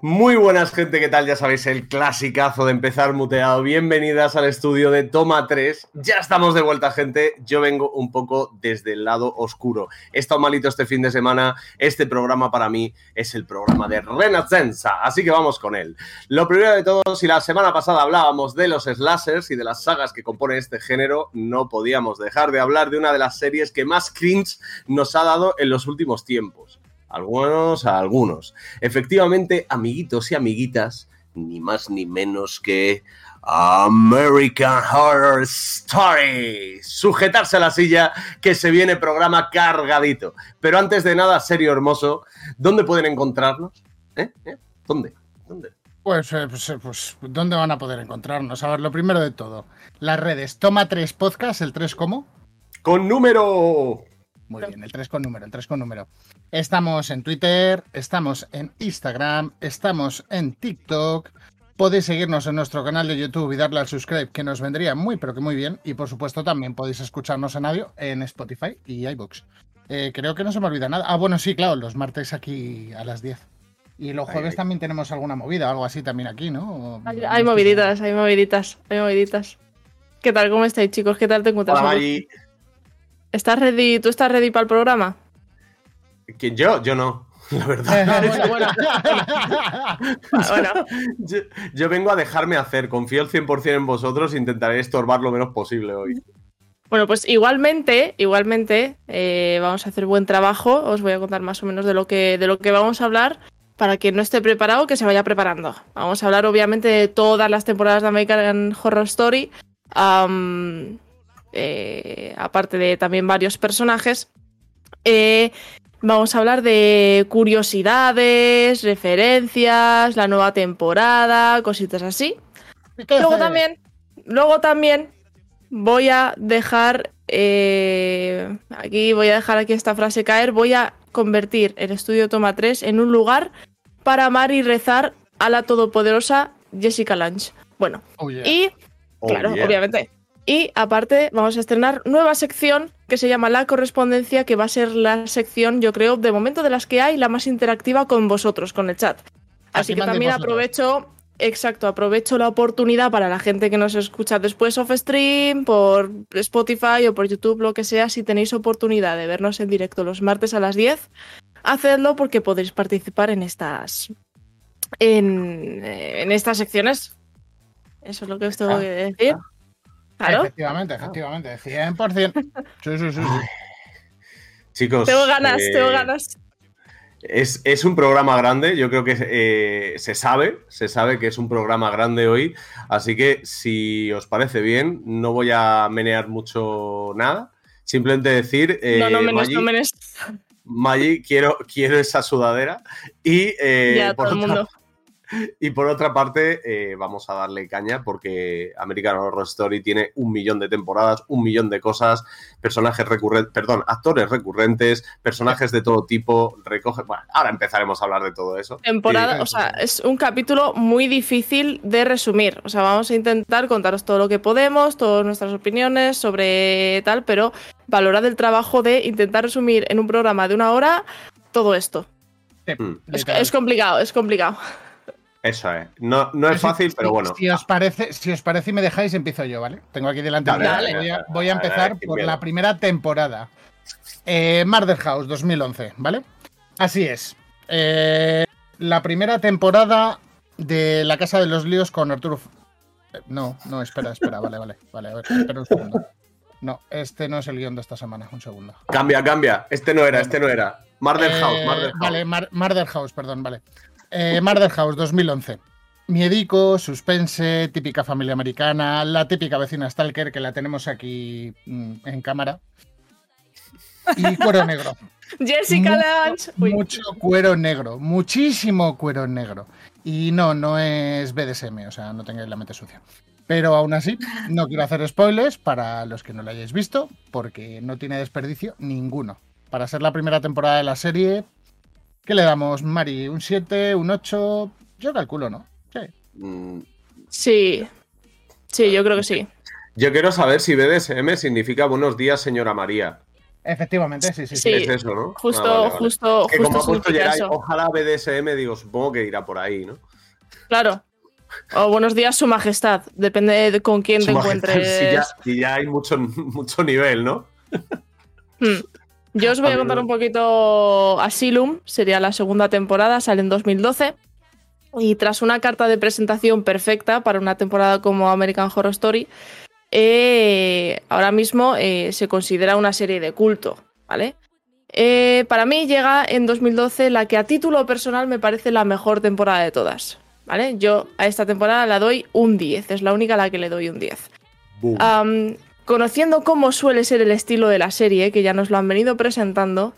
Muy buenas gente, ¿qué tal? Ya sabéis, el clasicazo de empezar muteado. Bienvenidas al estudio de Toma 3. Ya estamos de vuelta, gente. Yo vengo un poco desde el lado oscuro. He estado malito este fin de semana. Este programa para mí es el programa de Renacenza, así que vamos con él. Lo primero de todo, si la semana pasada hablábamos de los slashers y de las sagas que componen este género, no podíamos dejar de hablar de una de las series que más cringe nos ha dado en los últimos tiempos algunos a algunos. Efectivamente, amiguitos y amiguitas, ni más ni menos que American Horror Story. Sujetarse a la silla, que se viene programa cargadito. Pero antes de nada, serio hermoso, ¿dónde pueden encontrarnos? ¿Eh? ¿Eh? ¿Dónde? ¿Dónde? Pues, eh, pues, eh, pues, ¿dónde van a poder encontrarnos? A ver, lo primero de todo, las redes. Toma 3 podcast, el 3 cómo? Con número muy bien, el 3 con número, el 3 con número. Estamos en Twitter, estamos en Instagram, estamos en TikTok. Podéis seguirnos en nuestro canal de YouTube y darle al subscribe, que nos vendría muy, pero que muy bien. Y por supuesto, también podéis escucharnos en audio en Spotify y iBooks. Eh, creo que no se me olvida nada. Ah, bueno, sí, claro, los martes aquí a las 10. Y los jueves también tenemos alguna movida, algo así también aquí, ¿no? Hay, moviditas, hay moviditas, hay moviditas. ¿Qué tal? ¿Cómo estáis, chicos? ¿Qué tal te encuentras? ¿Estás ready? ¿Tú estás ready para el programa? ¿Quién yo? Yo no. La verdad. bueno, Yo, vengo a dejarme hacer. Confío al 100% en vosotros. Intentaré estorbar lo menos posible hoy. Bueno, pues igualmente, igualmente, eh, vamos a hacer buen trabajo. Os voy a contar más o menos de lo que, de lo que vamos a hablar. Para quien no esté preparado, que se vaya preparando. Vamos a hablar, obviamente, de todas las temporadas de American Horror Story. Eh, aparte de también varios personajes. Eh, vamos a hablar de curiosidades, referencias, la nueva temporada, cositas así. Luego también, luego también voy a dejar eh, aquí voy a dejar aquí esta frase caer. Voy a convertir el estudio Toma 3 en un lugar para amar y rezar a la todopoderosa Jessica Lange. Bueno, oh, y oh, claro, obviamente, y aparte vamos a estrenar nueva sección que se llama La Correspondencia, que va a ser la sección, yo creo, de momento de las que hay, la más interactiva con vosotros, con el chat. Así, que también aprovecho, exacto, aprovecho la oportunidad para la gente que nos escucha después off stream, por Spotify o por YouTube, lo que sea, si tenéis oportunidad de vernos en directo los martes a las 10, hacedlo porque podéis participar en estas en, en estas secciones. Eso es lo que os tengo que decir. Efectivamente, efectivamente, 100%. Sí, sí, sí. Chicos. Tengo ganas, eh, tengo ganas. Es, un programa grande, yo creo que eh, se sabe, se sabe que es un programa grande hoy, así que si os parece bien, no voy a menear mucho nada, simplemente decir... Eh, no, no menes, no menes. Maggi, quiero, quiero esa sudadera y... ya, todo el mundo. Y por otra parte, eh, vamos a darle caña porque American Horror Story tiene un millón de temporadas, un millón de cosas, personajes recurrentes, perdón, actores recurrentes, personajes de todo tipo, recoge. Bueno, ahora empezaremos a hablar de todo eso. Temporada, o sea, es un capítulo muy difícil de resumir. O sea, vamos a intentar contaros todo lo que podemos, todas nuestras opiniones sobre tal, pero valorad el trabajo de intentar resumir en un programa de una hora todo esto. es complicado, es complicado. Eso es. No, no es fácil, pero bueno. Si os, parece, si os parece y me dejáis, empiezo yo, ¿vale? Tengo aquí delante. voy, a, empezar por la primera temporada. Eh, Murder House 2011, ¿vale? Así es. Eh, la primera temporada de La Casa de los Líos con Arturo. Eh, no, no, espera, espera, vale, vale, vale, a ver, espera un segundo. No, este no es el guion de esta semana, un segundo. Cambia, cambia. Este no era, este no era. Murder House, Murder House. Vale, Murder House, perdón, vale. Eh, Murder House 2011. Miedico, suspense, típica familia americana, la típica vecina Stalker que la tenemos aquí mm, en cámara. Y cuero negro. Jessica Lange. Mucho cuero negro, muchísimo cuero negro. Y no, no es BDSM, o sea, no tengáis la mente sucia. Pero aún así, no quiero hacer spoilers para los que no lo hayáis visto, porque no tiene desperdicio ninguno. Para ser la primera temporada de la serie, ¿Qué le damos, Mari? ¿Un 7, un 8? Yo calculo, ¿no? Sí. Mm. Sí. Sí, yo creo que sí. Yo quiero saber si BDSM significa buenos días, señora María. Efectivamente, sí, sí. Sí. Es eso, ¿no? Justo, Ah, vale, vale. justo, Que como ha justo puesto significa Geray, eso. ojalá BDSM, digo, supongo que irá por ahí, ¿no? Claro. O buenos días, su majestad. Depende de con quién Su te majestad, encuentres. Si ya, si ya hay mucho, mucho nivel, ¿no? Hmm. Yo os voy a A contar un poquito Asylum, sería la segunda temporada, sale en 2012. Y tras una carta de presentación perfecta para una temporada como American Horror Story, eh, ahora mismo eh, se considera una serie de culto, ¿vale? Eh, para mí llega en 2012 la que a título personal me parece la mejor temporada de todas, ¿vale? Yo a esta temporada la doy un 10, es la única a la que le doy un 10. Boom. Conociendo cómo suele ser el estilo de la serie, que ya nos lo han venido presentando,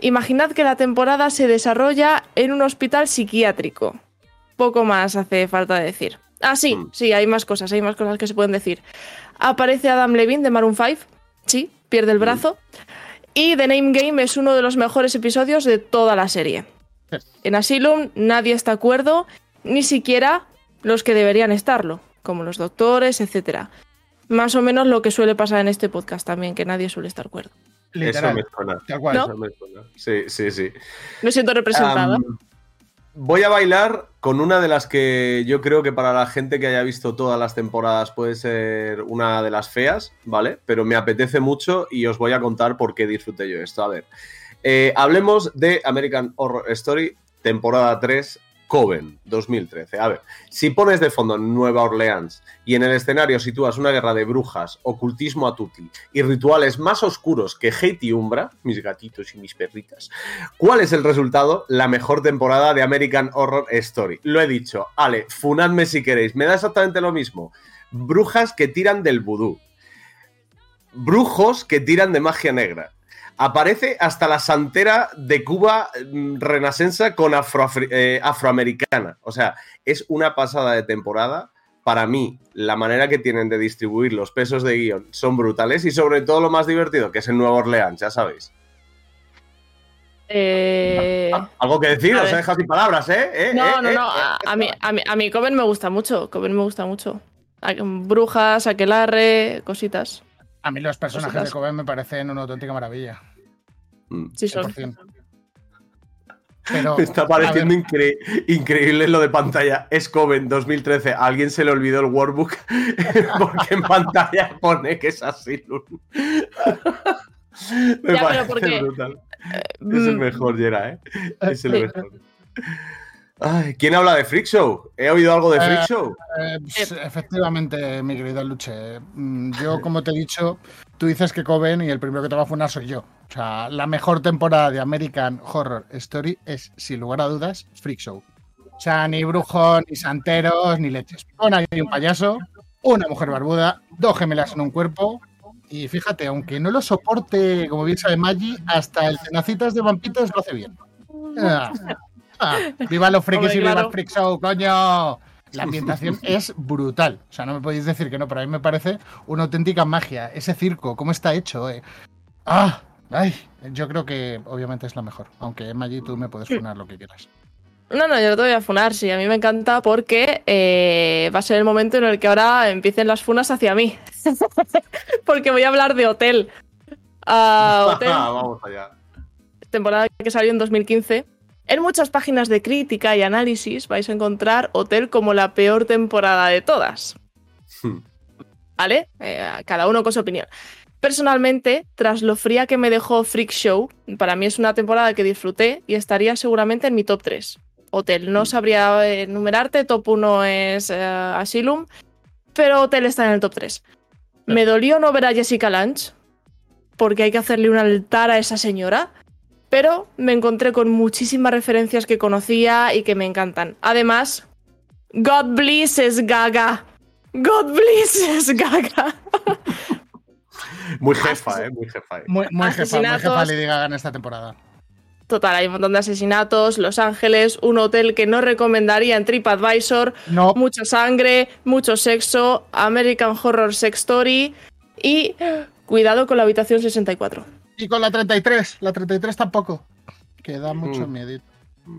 imaginad que la temporada se desarrolla en un hospital psiquiátrico. Poco más hace falta decir. Ah, sí, Mm. sí, hay más cosas, hay más cosas que se pueden decir. Aparece Adam Levine de Maroon 5, sí, pierde el brazo. Y The Name Game es uno de los mejores episodios de toda la serie. En Asylum nadie está de acuerdo, ni siquiera los que deberían estarlo, como los doctores, etcétera. Más o menos lo que suele pasar en este podcast también, que nadie suele estar de acuerdo. Eso me suena. Tal cual. ¿No? Eso me suena. Sí, sí, sí. Me siento representada. Voy a bailar con una de las que yo creo que para la gente que haya visto todas las temporadas puede ser una de las feas, ¿vale? Pero me apetece mucho y os voy a contar por qué disfruté yo esto. A ver, eh, hablemos de American Horror Story, temporada 3, Coven, 2013. A ver, si pones de fondo Nueva Orleans y en el escenario sitúas una guerra de brujas, ocultismo a tutti y rituales más oscuros que Hate y Umbra, mis gatitos y mis perritas, ¿Cuál es el resultado? La mejor temporada de American Horror Story. Lo he dicho. Ale, funadme si queréis. Me da exactamente lo mismo. Brujas que tiran del vudú. Brujos que tiran de magia negra. Aparece hasta la santera de Cuba mm, renacensa con eh, afroamericana. O sea, es una pasada de temporada. Para mí, la manera que tienen de distribuir los pesos de guion son brutales y sobre todo lo más divertido, que es en Nueva Orleans, ya sabéis. Eh, Algo que decir, os he dejado sin palabras, ¿eh? ¿Eh? No, ¿Eh? no, ¿Eh? no. A, a mí, a, mí, a mí Coven me gusta mucho. Coven me gusta mucho. Brujas, aquelarre, cositas. A mí los personajes Cositas. de Coven me parecen una auténtica maravilla. Mm. Sí, son. 100%. Pero, Me está pareciendo incre- increíble lo de pantalla. Es Coven 2013. A alguien se le olvidó el workbook porque en pantalla pone que es así. Me Ya, pero parece porque- brutal. Es el Mm, mejor, Yera, ¿eh? Es el Sí. mejor. Ay, ¿Quién habla de Freak Show? ¿He oído algo de Freak Eh, Show? eh, pues, efectivamente, mi querido Luche. mm, Yo, como te he dicho, tú dices que Coven y el primero que te va a funar soy yo. O sea, la mejor temporada de American Horror Story es, sin lugar a dudas, Freak Show. O sea, ni brujos, ni santeros, ni leches. Pon ahí un payaso, una mujer barbuda, dos gemelas en un cuerpo. Y fíjate, aunque no lo soporte, como bien sabe Maggi, hasta el cenacitas de vampitos lo hace bien. Ah, ah, viva los frikis Hombre, y viva claro. el freak show, coño. La ambientación es brutal. O sea, no me podéis decir que no, pero a mí me parece una auténtica magia. Ese circo, cómo está hecho. eh. Ah, ay, yo creo que obviamente es la mejor. Aunque Maggi, tú me puedes funar lo que quieras. No, no, yo no te voy a funar, sí, a mí me encanta porque eh, va a ser el momento en el que ahora empiecen las funas hacia mí. porque voy a hablar de Hotel. Ah, Hotel, Vamos allá. temporada que salió en 2015. En muchas páginas de crítica y análisis vais a encontrar Hotel como la peor temporada de todas. Hmm. ¿Vale? Eh, cada uno con su opinión. Personalmente, tras lo fría que me dejó Freak Show, para mí es una temporada que disfruté y estaría seguramente en mi top 3. Hotel, no sabría eh, enumerarte, top 1 es eh, Asylum, pero Hotel está en el top 3. Me dolió no ver a Jessica Lange, porque hay que hacerle un altar a esa señora, pero me encontré con muchísimas referencias que conocía y que me encantan. Además, God blesses Gaga. God blesses Gaga. Muy jefa, ¿eh? Muy jefa. ¿eh? Muy, muy jefa, muy jefa. Lady Gaga en esta temporada. Total, hay un montón de asesinatos, Los Ángeles, un hotel que no recomendaría en TripAdvisor, No, mucha sangre, mucho sexo, American Horror Sex Story y cuidado con la habitación 64. Y con la 33. La 33 tampoco. Que da mucho Mm. miedo.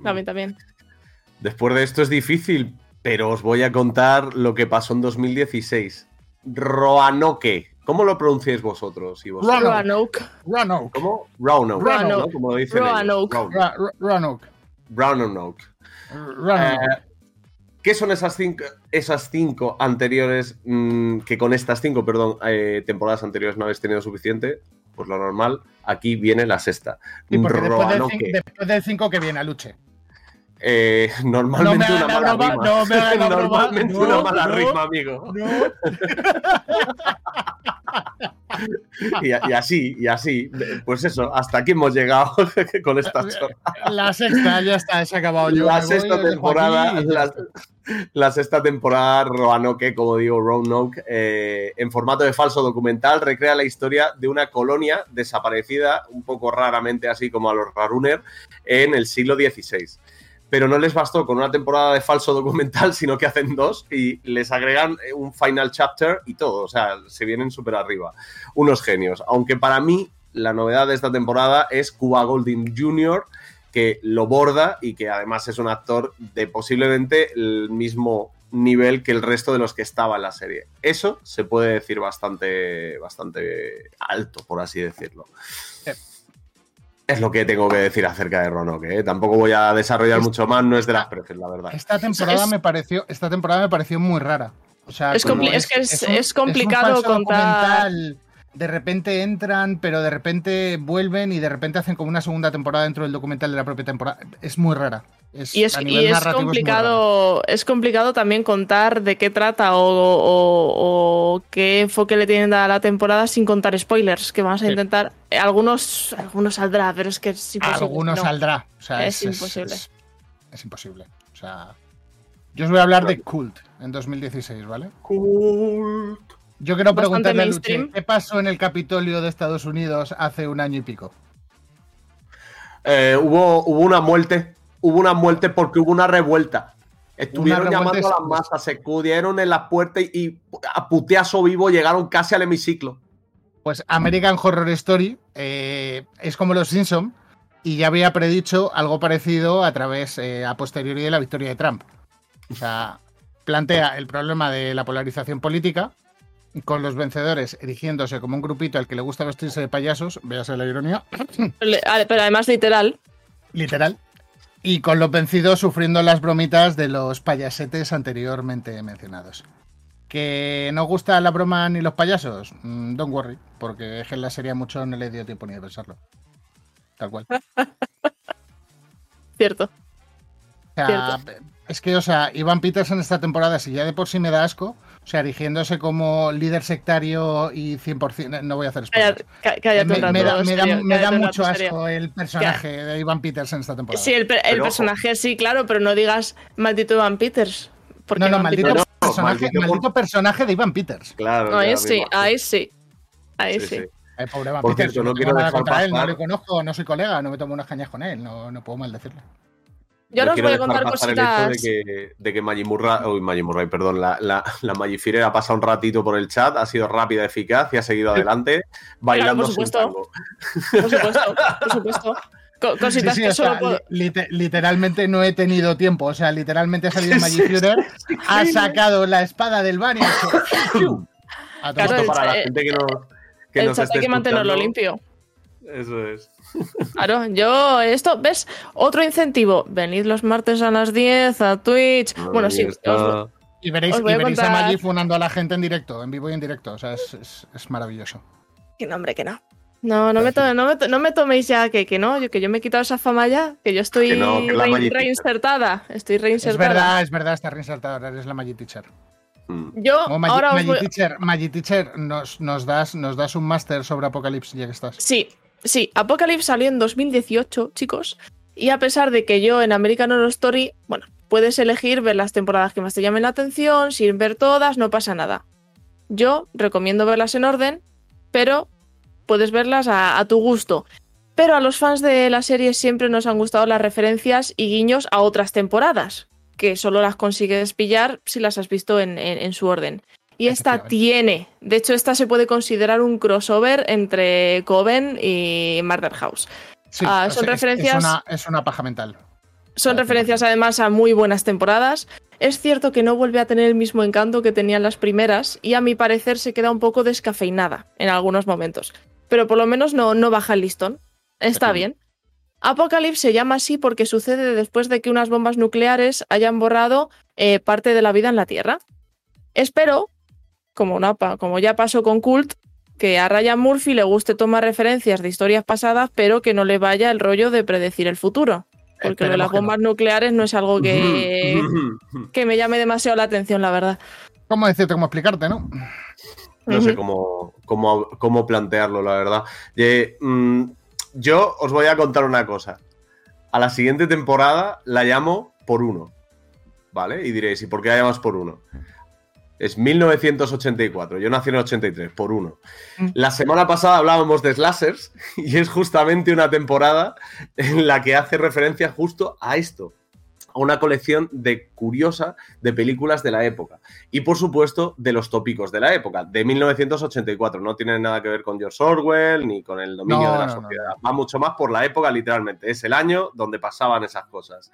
A mí también. Después de esto es difícil, pero os voy a contar lo que pasó en 2016. Roanoke, ¿Cómo lo pronunciáis vosotros? Y vosotros? Roanoke. Roanoke. ¿Cómo? Roanoke. Roanoke. ¿no? Como lo dicen ellos. Roanoke. Roanoke. Roanoke. Roanoke. Roanoke. Eh, ¿Qué son esas cinco, esas cinco anteriores, mm, que con estas cinco, perdón, eh, temporadas anteriores no habéis tenido suficiente? Pues lo normal, aquí viene la sexta. Sí, porque después del, Roanoke. cin- después del 5 que viene a Luche. Eh, No me normalmente una la mala broma, rima. no me hagas la broma. Normalmente No, una mala no. rima, amigo. Y, y así, y así. Pues eso, hasta aquí hemos llegado con esta chorra. La sexta, ya está, se ha acabado. Yo la me voy, sexta temporada, la, la sexta temporada Roanoke, como digo, Roanoke, eh, en formato de falso documental, recrea la historia de una colonia desaparecida, un poco raramente así como a los Raruner, en el siglo XVI. Pero no les bastó con una temporada de falso documental, sino que hacen dos y les agregan eh, un final chapter y todo. O sea, se vienen súper arriba. Unos genios. Aunque para mí, la novedad de esta temporada es Cuba Golding Jr., que lo borda y que además es un actor de posiblemente el mismo nivel que el resto de los que estaba en la serie. Eso se puede decir bastante, bastante alto, por así decirlo. Sí. Es lo que tengo que decir acerca de Roanoke. ¿eh? Tampoco voy a desarrollar Es- mucho más, no es de las precios, la verdad. Esta temporada Es- me pareció, esta temporada me pareció muy rara. O sea, Es es que es- un- es complicado falso contar- documental. De repente entran, pero de repente vuelven y de repente hacen como una segunda temporada dentro del documental de la propia temporada. Es muy rara. Es, Y es, y es complicado, es complicado también contar de qué trata o, o- o qué enfoque le tienen a la temporada sin contar spoilers, que vamos a Sí. intentar. Algunos, algunos saldrá, pero es que es imposible. Alguno no. saldrá. O sea, Es es, imposible. Es, es imposible. O sea, yo os voy a hablar de Cult en 2016, ¿vale? Cool. Yo quiero preguntarle a Luche. ¿qué pasó en el Capitolio de Estados Unidos hace un año y pico? Eh, hubo, hubo una muerte, hubo una muerte porque hubo una revuelta. Estuvieron Una revuelta llamando a las masas, se acudieron en las puertas y, a puteazo vivo llegaron casi al hemiciclo. Pues American Horror Story eh, es como Los Simpson y ya había predicho algo parecido a través, eh, a posteriori de la victoria de Trump. O sea, plantea el problema de la polarización política con los vencedores erigiéndose como un grupito al que le gusta vestirse de payasos, véase la ironía, Pero además literal. literal, y con los vencidos sufriendo las bromitas de los payasetes anteriormente mencionados. ¿Que no gusta la broma ni los payasos? Mm, don't worry, porque es que en la serie mucho no le dio tiempo ni de pensarlo. Tal cual. Cierto. O sea, es que, o sea, Ivan Peters en esta temporada, si ya de por sí me da asco, sea, erigiéndose como líder sectario y 100%, no voy a hacer spoilers. Cállate, cá- cállate me, rato. me da, me da- serio, me da cállate un mucho rato, asco el personaje de Ivan Peters en esta temporada. Sí, el, per- el personaje sí, claro, pero no digas maldito Evan Peters. Porque no, no, Evan maldito, Peters- personaje, maldito personaje de Ivan Peters. Claro. Ahí ya sí, ahí sí. Ahí Sí, sí. sí. Ay, pobre Por Peters, cierto, yo no quiero nada dejar contra él, no le conozco, no soy colega, no me tomo unas cañas con él, no, no puedo maldecirle. Yo No os voy a contar cositas. el hecho de que, de que Maggie Murray, uy, Maggie Murray, perdón, la, la, la ha pasado un ratito por el chat, ha sido rápida, eficaz y ha seguido adelante bailando por su supuesto. tango. Por supuesto, por supuesto. Co- Sí, cositas sí, que sea, solo puedo. li- lite- literalmente no he tenido tiempo. O sea, literalmente ha salido Magic Führer, ha sacado la espada del hecho. A tomar Claro, Esto por para la gente que nos, que el nos chat esté hay que mantenerlo limpio. Eso es. Claro, yo, esto, ¿ves? Otro incentivo. Venid los martes a las 10 a Twitch. bueno, sí, os- Y veréis, Os voy y a veréis a contar- Maggi funando a la gente en directo, en vivo y en directo. O sea, es, es- es maravilloso. que no, hombre, que no. No, no me, to- no, me to- no me toméis ya que, que no, yo, que yo me he quitado esa fama ya, que yo estoy Que no, rein- reinsertada. Estoy Es reinsertada. verdad, es verdad, está reinsertada. Eres la Magic Teacher. Mm. Yo ahora voy- Teacher, Magic Teacher nos, nos, das, nos das un máster sobre Apocalipsis ya que estás. Sí, sí, Apocalypse salió en 2018, chicos. Y a pesar de que yo en American Horror Story, bueno, puedes elegir ver las temporadas que más te llamen la atención, sin ver todas, no pasa nada. Yo recomiendo verlas en orden, pero puedes verlas a, tu gusto. Pero a los fans de la serie siempre nos han gustado las referencias y guiños a otras temporadas, que solo las consigues pillar si las has visto en su orden. Y esta tiene, de hecho, esta se puede considerar un crossover entre Coven y Murder House. Sí, Ah, son sea, referencias- Es una, es una paja mental. Son referencias además a muy buenas temporadas. Es cierto que no vuelve a tener el mismo encanto que tenían las primeras y a mi parecer se queda un poco descafeinada en algunos momentos. Pero por lo menos no, no baja el listón. Está bien. Apocalypse se llama así porque sucede después de que unas bombas nucleares hayan borrado eh, parte de la vida en la Tierra. Espero, como, no pa- como ya pasó con Cult, que a Ryan Murphy le guste tomar referencias de historias pasadas, pero que no le vaya el rollo de predecir el futuro. Porque lo de las no. bombas nucleares no es algo que, que me llame demasiado la atención, la verdad. ¿Cómo decirte, cómo explicarte, no? No sé cómo, cómo, cómo plantearlo, la verdad. Eh, mm, yo os voy a contar una cosa. A la siguiente temporada la llamo por uno. ¿Vale? Y diréis, ¿y por qué la llamas por uno? Es 1984. Yo nací en el 83, por uno. Mm. La semana pasada hablábamos de slashers y es justamente una temporada en la que hace referencia justo a esto. A una colección de curiosa de películas de la época. Y por supuesto, de los tópicos de la época, de 1984. No tiene nada que ver con George Orwell ni con el dominio No, de la no, no, sociedad. Va mucho más por la época, literalmente. Es el año donde pasaban esas cosas.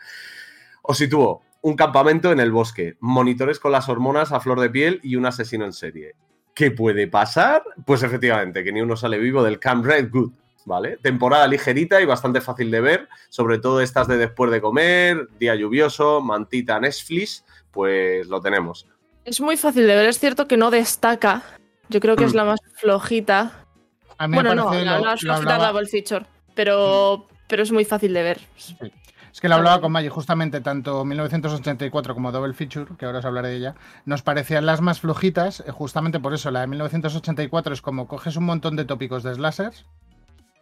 Os sitúo un campamento en el bosque, monitores con las hormonas a flor de piel y un asesino en serie. ¿Qué puede pasar? Pues efectivamente, que ni uno sale vivo del Camp Redwood. ¿Vale? Temporada ligerita y bastante fácil de ver, sobre todo estas de después de comer, día lluvioso, mantita Netflix, pues lo tenemos. Es muy fácil de ver, es cierto que no destaca. Yo creo que es la más flojita. A mí me Bueno, no, la lo- más lo flojita es la Double Feature, pero, pero es muy fácil de ver. Es que lo hablaba con Maggie, justamente tanto 1984 como Double Feature, que ahora os hablaré de ella, nos parecían las más flojitas, eh, justamente por eso. La de 1984 es como coges un montón de tópicos de slashers,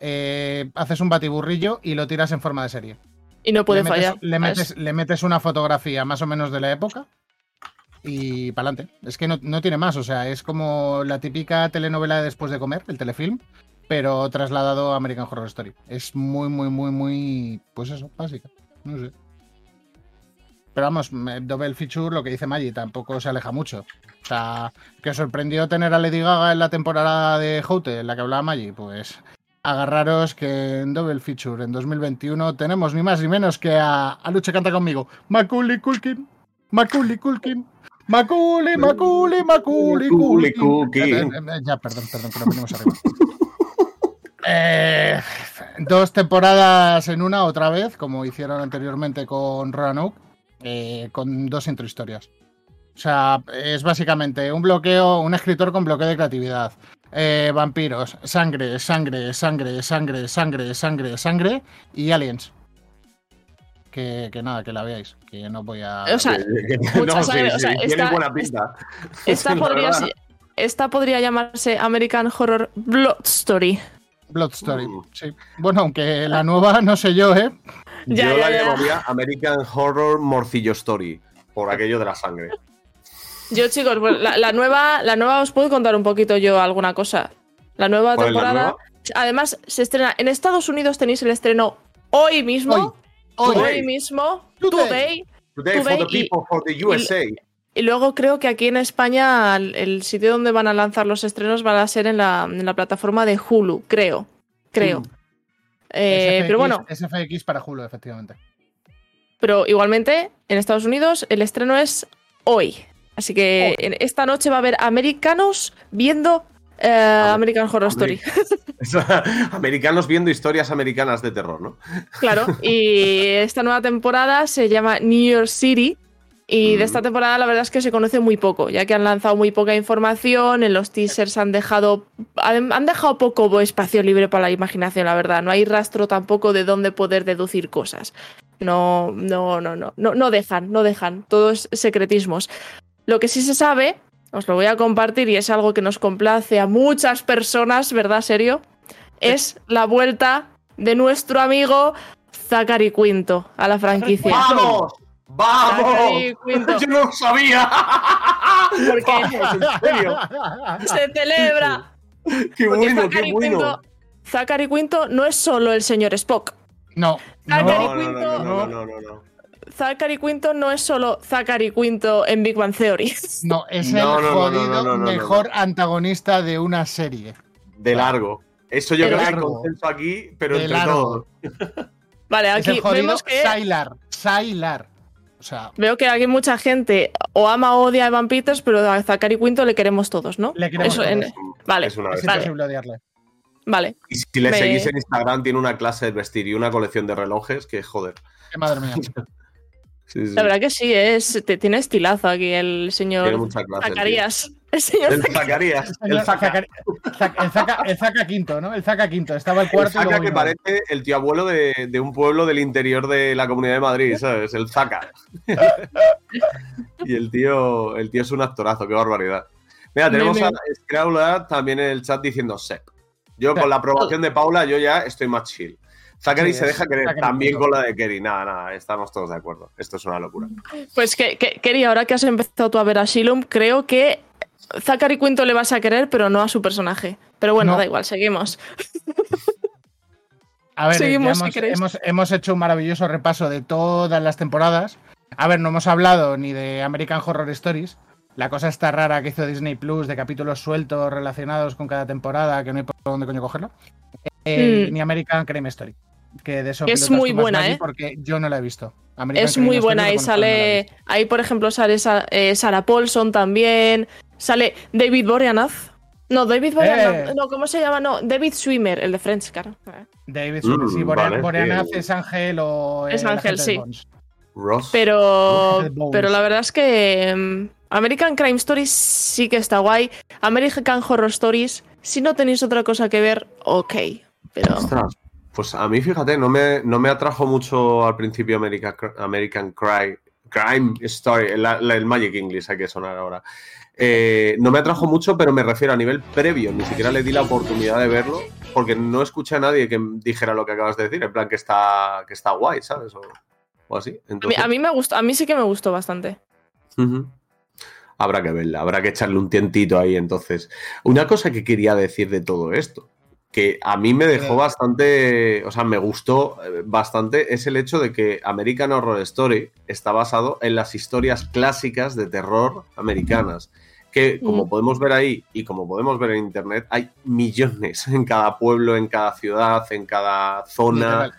eh, haces un batiburrillo y lo tiras en forma de serie. Y no puede le metes, fallar. Le metes, le metes una fotografía más o menos de la época y para adelante. Es que no, no tiene más, o sea, es como la típica telenovela de después de comer, el telefilm, pero trasladado a American Horror Story. Es muy, muy, muy, muy, pues eso, básica. No sé. Pero vamos, Double Feature, lo que dice Maggie, tampoco se aleja mucho. O sea, que sorprendió tener a Lady Gaga en la temporada de Houte, en la que hablaba Maggie, pues agarraros que en Double Feature en 2021 tenemos ni más ni menos que a, a Luche Canta conmigo. Macaulay Culkin, Macaulay Culkin, Macaulay, Macaulay, Macaulay Culkin. Eh, eh, eh, Ya, perdón, perdón, que nos venimos arriba. Eh, dos temporadas en una otra vez, como hicieron anteriormente con Roanoke, eh, con dos introhistorias. O sea, es básicamente un bloqueo, un escritor con bloqueo de creatividad. Eh, vampiros, sangre, sangre, sangre, sangre, sangre, sangre, sangre y aliens. Que, que nada, que la veáis, que no voy a... O sea, mucha sangre, o sea, esta- buena pinta. Podría, esta podría llamarse American Horror Blood Story. Blood Story, Uh. sí. Bueno, aunque la nueva no sé yo, ¿eh? Ya, Yo ya, la ya. llamaría American Horror Morcillo Story, por aquello de la sangre. Yo, chicos, la, la nueva, la nueva os puedo contar un poquito yo alguna cosa. La nueva ¿Cuál es la temporada. nueva? Además, se estrena. En Estados Unidos tenéis el estreno hoy mismo. Hoy, mismo. Today. Today. For the y- people, for the USA. Y luego creo que aquí en España el, sitio donde van a lanzar los estrenos van a ser en la, en la plataforma de Hulu, creo. Creo. Eh, SFX, pero bueno, SFX para Hulu, efectivamente. pero igualmente en Estados Unidos el estreno es hoy. Así que en esta noche va a haber americanos viendo eh, American Horror Story. Americanos viendo historias americanas de terror, ¿no? Claro, y esta nueva temporada se llama New York City. Y de esta temporada la verdad es que se conoce muy poco, ya que han lanzado muy poca información, en los teasers han dejado, han han dejado poco espacio libre para la imaginación, la verdad. No hay rastro tampoco de dónde poder deducir cosas. No, no, no, no, no, no dejan, no dejan. Todo es secretismos. Lo que sí se sabe, os lo voy a compartir y es algo que nos complace a muchas personas, ¿verdad, serio? Es la vuelta de nuestro amigo Zachary Quinto a la franquicia. ¡Vamos! ¡Vamos! Quinto. ¡Yo no lo sabía! ¿Por qué? ¡Vamos, en serio! Se celebra. ¡Qué Porque bueno, Zachary qué bueno! Quinto, Zachary Quinto no es solo el señor Spock. No, Zachary no, No, no, no, no, no, no, no. Zachary Quinto no es solo Zachary Quinto en Big Bang Theory. no, es el jodido mejor antagonista de una serie. De largo. Eso yo De creo que hay consenso aquí, pero De entre largo. todos. Vale, es el aquí jodido vemos que Sylar. Sylar. O sea, Veo que aquí mucha gente o ama o odia a Evan Peters, pero a Zachary Quinto le queremos todos, ¿no? Le queremos Eso, todos. en- Vale, Es una es vale, imposible odiarle. vale. Y si le Me- seguís en Instagram, tiene una clase de vestir y una colección de relojes que, joder. Qué madre mía. Sí, sí. La verdad que sí, es, te- tiene estilazo aquí el Tiene señor mucha clase. tío. Zacarías. El señor El Zacarías. El Zaca. El, Zaca, el Zaca quinto, ¿no? El Zaca quinto. Estaba el El cuarto y Zaca luego que parece el tío abuelo de, de un pueblo del interior de la comunidad de Madrid, ¿sabes? El Zaca. y el tío, el tío es un actorazo, qué barbaridad. Mira, tenemos Me- a Scrawler también en el chat diciendo Sep. Yo con la aprobación de Paula, yo ya estoy más chill. Zachary Sí, se deja querer Zachary también con la de Kerry. Nada, nada, estamos todos de acuerdo. Esto es una locura. Pues que, que, Keri, ahora que has empezado tú a ver a Shilum, creo que Zachary Quinto le vas a querer, pero no a su personaje. Pero bueno, No. da igual, seguimos. A ver, ya Seguimos, si hemos, queréis. hemos, hemos hecho un maravilloso repaso de todas las temporadas. A ver, no hemos hablado ni de American Horror Stories. La cosa está rara que hizo Disney Plus de capítulos sueltos relacionados con cada temporada, que no hay por dónde coño cogerlo. Eh, Mm. Ni American Crime Story. Que de eso Es muy buena, ¿eh? Porque yo no la he visto. American Es Crime muy Story buena no he sale. Ahí, por ejemplo, sale Sa- eh, Sarah Paulson también. Sale David Boreanaz. No, David Boreanaz. Eh. No, ¿cómo se llama? No, David Swimmer, el de Friends, claro. David Mm, Sweeney, sí, Borean- vale, Boreanaz sí. es Ángel o. Es el Ángel, sí. Ross. Pero, pero la verdad es que mm, American Crime Stories sí que está guay. American Horror Stories, si no tenéis otra cosa que ver, ok. Pero Ostras, pues a mí, fíjate, no me, no me atrajo mucho al principio America- American, Cry- Crime Story, la- la- el Magic English hay que sonar ahora. Eh, no me atrajo mucho, pero me refiero a nivel previo, ni siquiera le di la oportunidad de verlo, porque no escuché a nadie que dijera lo que acabas de decir, en plan que está, que está guay, ¿sabes? O, o así. a mí, Entonces, a mí me gustó, a mí sí que me gustó bastante. Habrá que verla, habrá que echarle un tientito ahí entonces. Una cosa que quería decir de todo esto, que a mí me dejó bastante, o sea, me gustó eh, bastante, es el hecho de que American Horror Story está basado en las historias clásicas de terror americanas. Que como podemos ver ahí y como podemos ver en internet, hay millones en cada pueblo, en cada ciudad, en cada zona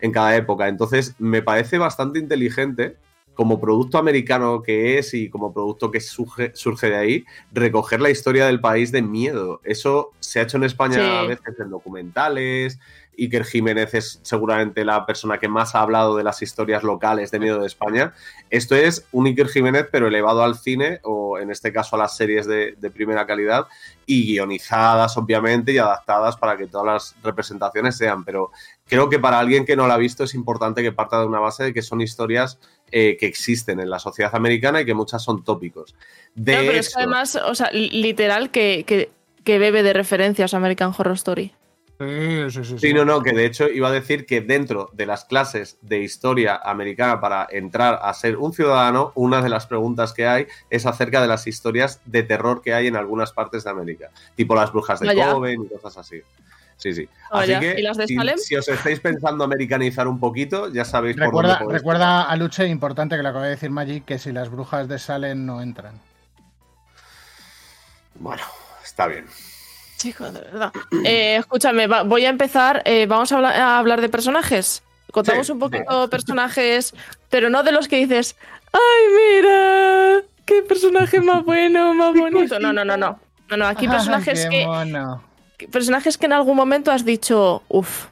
en cada época. Entonces, me parece bastante inteligente, como producto americano que es y como producto que surge, surge de ahí, recoger la historia del país de miedo. Eso se ha hecho en España Sí. a veces en documentales. Iker Jiménez es seguramente la persona que más ha hablado de las historias locales de miedo de España. Esto es un Iker Jiménez, pero elevado al cine, o en este caso a las series de, de primera calidad, y guionizadas, obviamente, y adaptadas para que todas las representaciones sean. Pero creo que para alguien que no la ha visto es importante que parta de una base de que son historias eh, que existen en la sociedad americana y que muchas son tópicos. De No, pero es que hecho, además, o sea, li- literal que, que, que bebe de referencias American Horror Story. Sí, sí, sí. Sí, no, no, que de hecho iba a decir que dentro de las clases de historia americana para entrar a ser un ciudadano, una de las preguntas que hay es acerca de las historias de terror que hay en algunas partes de América, tipo las brujas de Vaya. Coven y cosas así. Sí, sí. Vaya. Así que ¿Y las de si, Salem? si os estáis pensando americanizar un poquito, ya sabéis por Recuerda, dónde podéis recuerda a Luche, importante que lo acaba de decir Magic, que si las brujas de Salem no entran. Bueno, está bien. Chicos, de verdad. Eh, escúchame, va- voy a empezar. eh, vamos a, habla- a hablar de personajes. Contamos Sí, un poquito personajes, pero no de los que dices, ¡ay, mira! ¡Qué personaje más bueno, más bonito! No, no, no, no. No, no, aquí personajes Ay, qué que, mono. personajes que en algún momento has dicho, uff,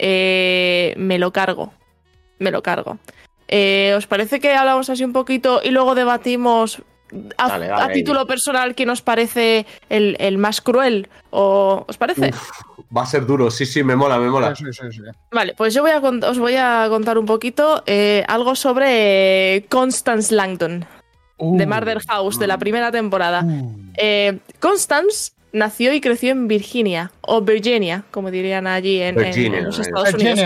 me lo cargo, me lo cargo. Eh, ¿Os parece que hablamos así un poquito y luego debatimos a, Dale, dale a ahí. título personal quién os parece el, el más cruel? ¿O os parece? Uf, va a ser duro, sí, sí, me mola, me mola. Sí, sí, sí. Vale, pues yo voy a os voy a contar un poquito eh, algo sobre Constance Langdon, de Uh, Murder House, de la primera temporada. uh. Eh, Constance nació y creció en Virginia, o Virginia, como dirían allí en, en- Virginia, en los eh. Estados Unidos.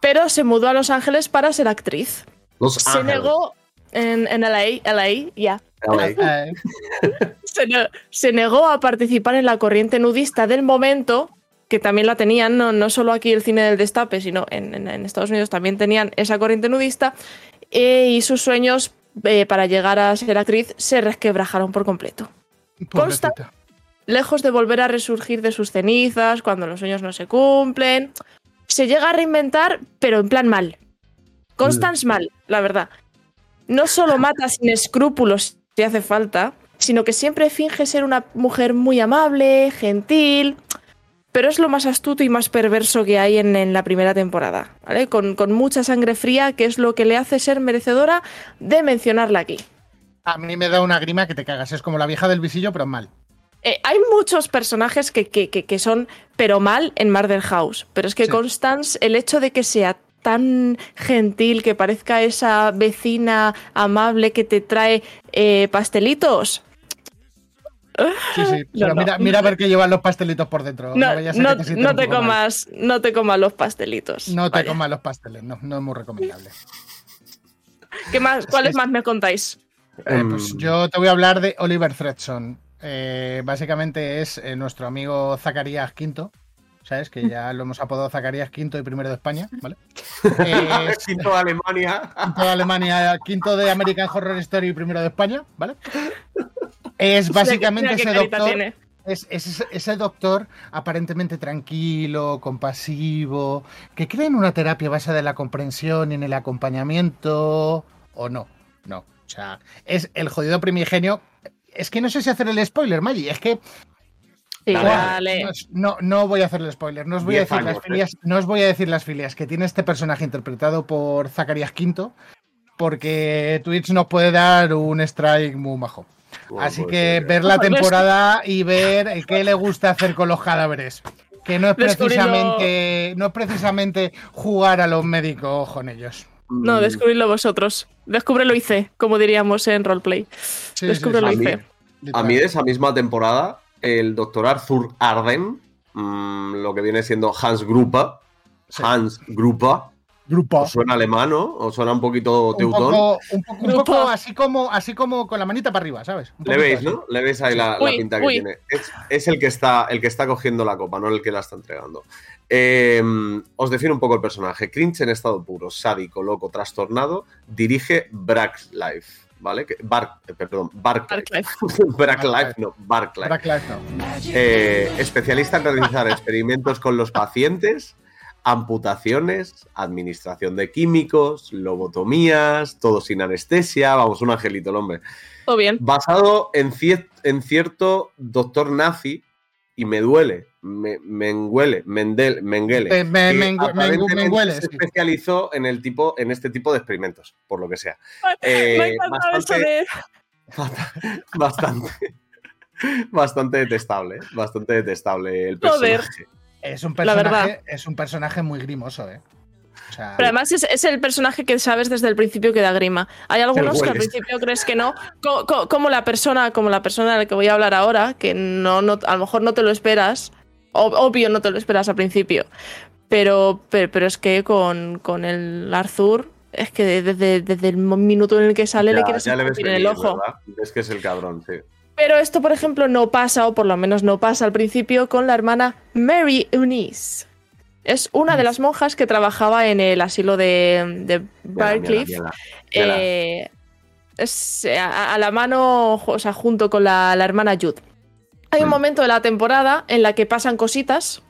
Pero se mudó a Los Ángeles para ser actriz. Los Se Ángeles. negó en, en LA, LA, ya. Eh, Se, ne- se negó a participar en la corriente nudista del momento, que también la tenían, no, no solo aquí el cine del destape, sino en, en- en Estados Unidos también tenían esa corriente nudista, eh, y sus sueños eh, para llegar a ser actriz se resquebrajaron por completo. Consta-. Lejos de volver a resurgir de sus cenizas cuando los sueños no se cumplen, se llega a reinventar, pero en plan mal. Constance mal, la verdad. no solo mata sin escrúpulos si hace falta, sino que siempre finge ser una mujer muy amable, gentil, pero es lo más astuto y más perverso que hay en, la primera temporada, ¿vale? Con, con, mucha sangre fría, que es lo que le hace ser merecedora de mencionarla aquí. A mí me da una grima que te cagas, es como la vieja del visillo, pero mal. Eh, hay muchos personajes que, que, que, son, pero mal, en Murder House. Pero es que Constance, el hecho de que sea tan gentil, que parezca esa vecina amable que te trae eh, pastelitos. Sí, sí, pero mira, a ver qué llevan los pastelitos por dentro. No, te, comas, no te comas los pastelitos. No te comas los pasteles, no, no es muy recomendable. ¿Qué más, ¿Cuáles más me contáis? Eh, pues em. yo te voy a hablar de Oliver Fredson. Eh, básicamente es eh, nuestro amigo Zacarías Quinto. ¿Sabes? Que ya lo hemos apodado Zacarías Quinto y primero de España, ¿vale? quinto de Alemania. Quinto de Alemania, quinto de American Horror Story y primero de España, ¿vale? Es básicamente ese doctor. Es, ese doctor aparentemente tranquilo, compasivo, que cree en una terapia basada en la comprensión y en el acompañamiento, o no, no. O sea, es el jodido primigenio. Es que no sé si hacer el spoiler, Maggie. Es que. No, no, voy a hacer el spoiler. No os voy a decir las filias. No os voy a decir las filias que tiene este personaje interpretado por Zacarías Quinto. Porque Twitch nos puede dar un strike muy bajo. Así pues que ver la temporada y ver qué le gusta hacer con los cadáveres. Que no es precisamente, no es precisamente jugar a los médicos con ellos. No, descubridlo vosotros. Descúbrelo y C, como diríamos en roleplay. Sí, Descúbrelo y C. A mí de esa misma temporada, el doctor Arthur Arden, mm, lo que viene siendo Hans Grupa, Hans Grupa, Grupa. ¿Os suena alemán, ¿no? ¿O suena un poquito teutón? Un poco, así, como, así como con la manita para arriba, ¿sabes? Le veis, ¿no? Le veis ahí la, pinta que tiene. Es, el, que está, el que está cogiendo la copa, no el que la está entregando. Em, os defino un poco el personaje. Cringe en estado puro, sádico, loco, trastornado, dirige Brax Life. ¿Vale? Bar, eh, perdón, Barclife. Barclife, no, Barclife. no. Eh, especialista en realizar experimentos con los pacientes, amputaciones, administración de químicos, lobotomías, todo sin anestesia. Vamos, un angelito el hombre. Todo bien. Basado en, en cierto doctor nazi, y me duele me, Menguele, Mendel, Mengele. Me, se especializó en, el tipo, en este tipo de experimentos, por lo que sea. Eh, bastante, bastante, bastante detestable, bastante detestable el personaje. Es un personaje, es un personaje muy grimoso, ¿eh? Pero además es, el personaje que sabes desde el principio que da grima. Hay algunos que al principio crees que no, como, la persona, como la persona de la que voy a hablar ahora, que no, no, a lo mejor no te lo esperas, obvio no te lo esperas al principio. Pero, pero, es que con, el Arthur, es que desde, desde, el minuto en el que sale le quieres en el ojo. Es que es el cabrón, sí. Pero esto, por ejemplo, no pasa, o por lo menos no pasa al principio, con la hermana Mary Eunice. Es una de las monjas que trabajaba en el asilo de, de eh, es a, la mano, o sea, junto con la, la hermana Jude. Hay un mm. momento de la temporada en la que pasan cositas.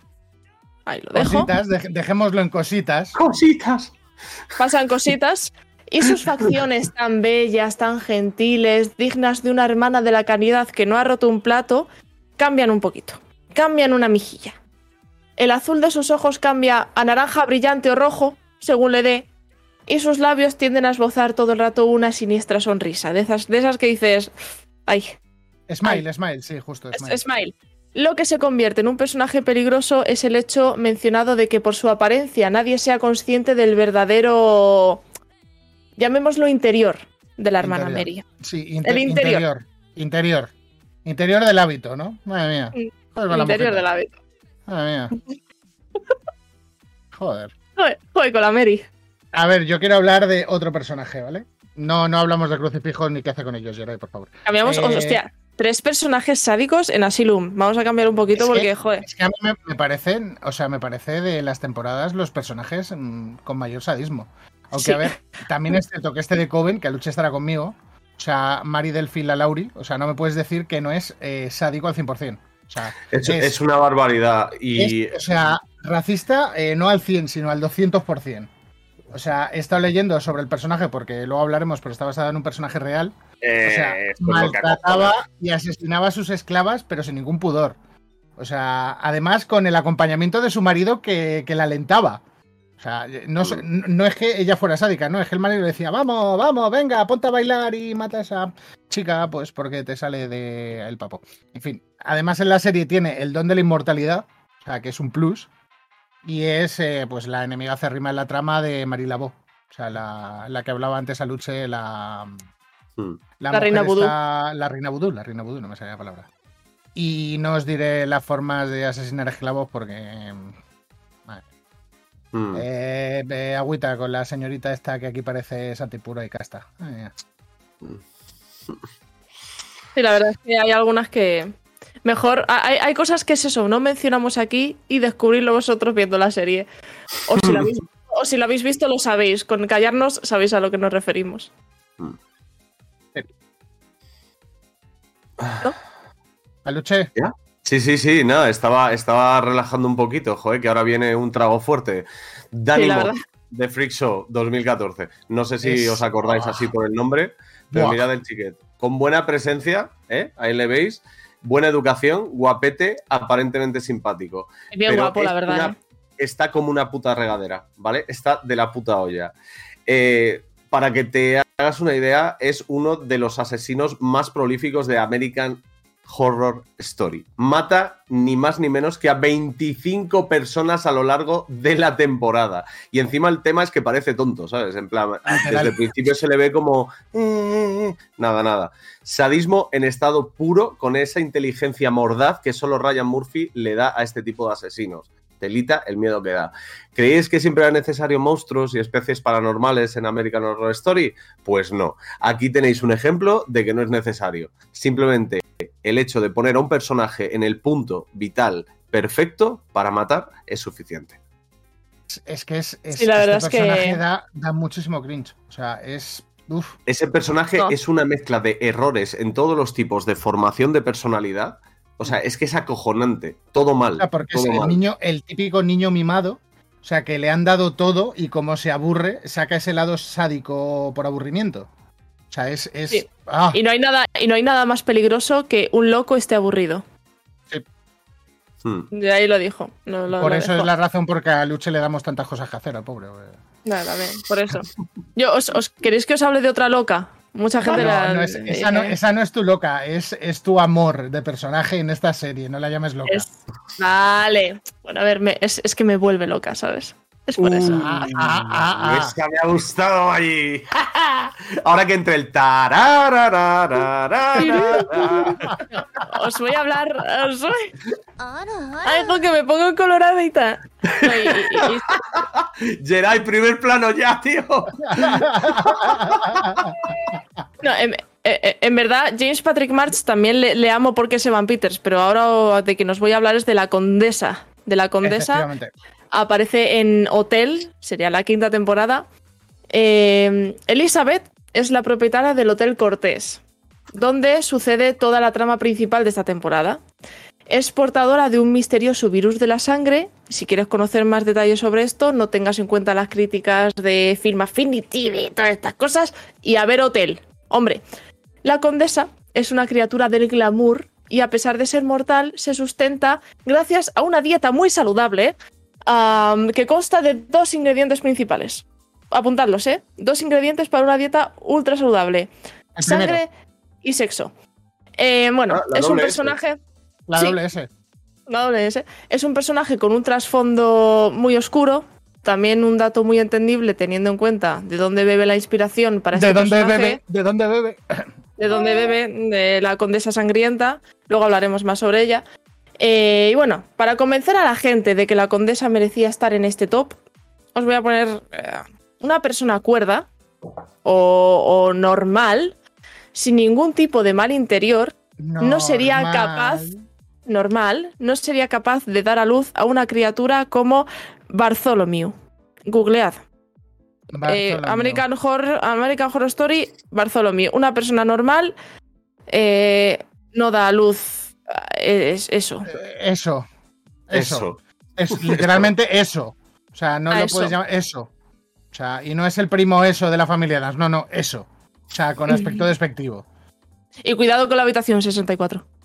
Ahí lo dejo. Cositas, dejémoslo en cositas. Cositas. Pasan cositas. Y sus facciones tan bellas, tan gentiles, dignas de una hermana de la caridad que no ha roto un plato, cambian un poquito. Cambian una mejilla. El azul de sus ojos cambia a naranja brillante o rojo, según le dé, y sus labios tienden a esbozar todo el rato una siniestra sonrisa, de esas, de esas que dices, ay, Smile, Smile, sí, justo. Smile. Smile. Lo que se convierte en un personaje peligroso es el hecho mencionado de que por su apariencia nadie sea consciente del verdadero, llamémoslo interior, de la hermana Mary. Sí, el interior. interior. Interior. del hábito, ¿no? Madre mía. Mm, interior del hábito. Madre mía. Joder. Joder, con la Mary. A ver, yo quiero hablar de otro personaje, ¿vale? No, no hablamos de crucifijos ni qué hace con ellos, Jerai, por favor. Cambiamos, eh, hostia, Tres personajes sádicos en Asylum. Vamos a cambiar un poquito porque, joder. Es que a mí me, parecen, o sea, me parece de las temporadas los personajes mm, con mayor sadismo. Aunque, a ver, también es cierto que este de Coven, que Luche estará conmigo, o sea, Mari Delfín la Lauri, o sea, no me puedes decir que no es eh, sádico al 100%. O sea, es, es, una barbaridad. Y... o sea, racista eh, no al 100, sino al 200%. O sea, he estado leyendo sobre el personaje porque luego hablaremos, pero está basado en un personaje real. Eh, O sea, maltrataba y asesinaba a sus esclavas, pero sin ningún pudor. O sea, además con el acompañamiento de su marido que, que la alentaba. O sea, no, so- Mm. no es que ella fuera sádica, no, es que el marido le decía, vamos, vamos, venga, ponte a bailar y mata a esa chica, pues porque te sale de el papo. En fin, además en la serie tiene el don de la inmortalidad, o sea, que es un plus, y es eh, pues la enemiga acérrima en la trama de Marilabo. O sea, la, la que hablaba antes a Luche, la, Mm. La mujer reina vudú. la reina vudú, la reina vudú, no me salía la palabra. Y no os diré las formas de asesinar esclavos porque. Mm. Eh, eh, agüita con la señorita esta que aquí parece Satipura y casta. Eh, Sí, la verdad es que hay algunas que. Mejor. Hay, hay cosas que es eso, no mencionamos aquí y descubrirlo vosotros viendo la serie. O si la habéis, o si la habéis visto, lo sabéis. Con callarnos, sabéis a lo que nos referimos. Aluche, Sí, sí, sí, nada, estaba, estaba relajando un poquito, joder, que ahora viene un trago fuerte. Dani Sí, de Freak Show 2014. No sé si Es- os acordáis así por el nombre, pero Buah. mirad el chiquet. Con buena presencia, ¿eh? ahí le veis. Buena educación, guapete, aparentemente simpático. Bien Pero guapo, la verdad. una- ¿eh? Está como una puta regadera, ¿vale? Está de la puta olla. Eh, para que te hagas una idea, es uno de los asesinos más prolíficos de American Horror Story. Mata ni más ni menos que a 25 personas a lo largo de la temporada. Y encima el tema es que parece tonto, ¿sabes? En plan, desde el principio se le ve como... "Eh, Nada, nada. Sadismo en estado puro con esa inteligencia mordaz que solo Ryan Murphy le da a este tipo de asesinos. Telita el miedo que da. ¿Creéis que siempre era necesario monstruos y especies paranormales en American Horror Story? Pues no. Aquí tenéis un ejemplo de que no es necesario. Simplemente el hecho de poner a un personaje en el punto vital perfecto para matar es suficiente. es, es que es. es- Sí, la verdad este es que- personaje da, da muchísimo cringe. O sea, es. Uf, Ese personaje No. es una mezcla de errores en todos los tipos de formación de personalidad. O sea, es que es acojonante. Todo mal. o sea, porque es el mal. niño, el típico niño mimado. O sea, que le han dado todo y como se aburre, saca ese lado sádico por aburrimiento. O sea, es. es Sí. ah, Y no hay nada, y no hay nada más peligroso que un loco esté aburrido. Hmm. De ahí lo dijo. No, lo- por lo eso dejó. es la razón por que a Luche le damos tantas cosas que hacer al pobre. Nada, bien, por eso. Yo, os, os- ¿Queréis que os hable de otra loca? Mucha gente No, la. no es- esa, no, esa no es tu loca, es, es tu amor de personaje en esta serie, no la llames loca. es- Vale. Bueno, a ver, me- es, es que me vuelve loca, ¿sabes? Es por eso. Ah, ah, ah, ah. Esa me ha gustado allí. Ahora que entre el. Os voy a hablar. Os voy... Algo que me pongo coloradita. No, y- y- y- Geray, primer plano ya, tío. no, en, en- en verdad, James Patrick March también le, le amo porque es Evan Peters, pero ahora de que nos voy a hablar es de la condesa. De la condesa. Aparece en Hotel, sería la quinta temporada. Eh, Elizabeth es la propietaria del Hotel Cortés, donde sucede toda la trama principal de esta temporada. Es portadora de un misterioso virus de la sangre. Si quieres conocer más detalles sobre esto, no tengas en cuenta las críticas de Film Affinity y todas estas cosas. Y a ver Hotel. Hombre, la condesa es una criatura del glamour y a pesar de ser mortal, se sustenta gracias a una dieta muy saludable que consta de dos ingredientes principales. Apuntadlos, ¿eh? Dos ingredientes para una dieta ultra saludable. El Sangre primero, y sexo. Eh, bueno, Ah, la es un S. personaje... la sí. doble S. La doble S. Es un personaje con un trasfondo muy oscuro. También un dato muy entendible teniendo en cuenta de dónde bebe la inspiración para este ¿De dónde personaje. bebe? ¿De dónde bebe? De dónde bebe, de la condesa sangrienta. Luego hablaremos más sobre ella. Eh, y bueno, para convencer a la gente de que la condesa merecía estar en este top, os voy a poner eh, una persona cuerda o, o normal, sin ningún tipo de mal interior, No sería capaz. normal, no sería capaz de dar a luz a una criatura como Bartholomew. Googlead. Eh. American, Horror, American Horror Story, Bartholomew. Una persona normal eh, no da a luz. eh, Es eso. Eso. Eso. Es literalmente eso. O sea, no Ah, lo eso. puedes llamar eso. O sea, y no es el primo eso de la familia Adams, no, no, eso. O sea, con aspecto despectivo. Y cuidado con la habitación 64.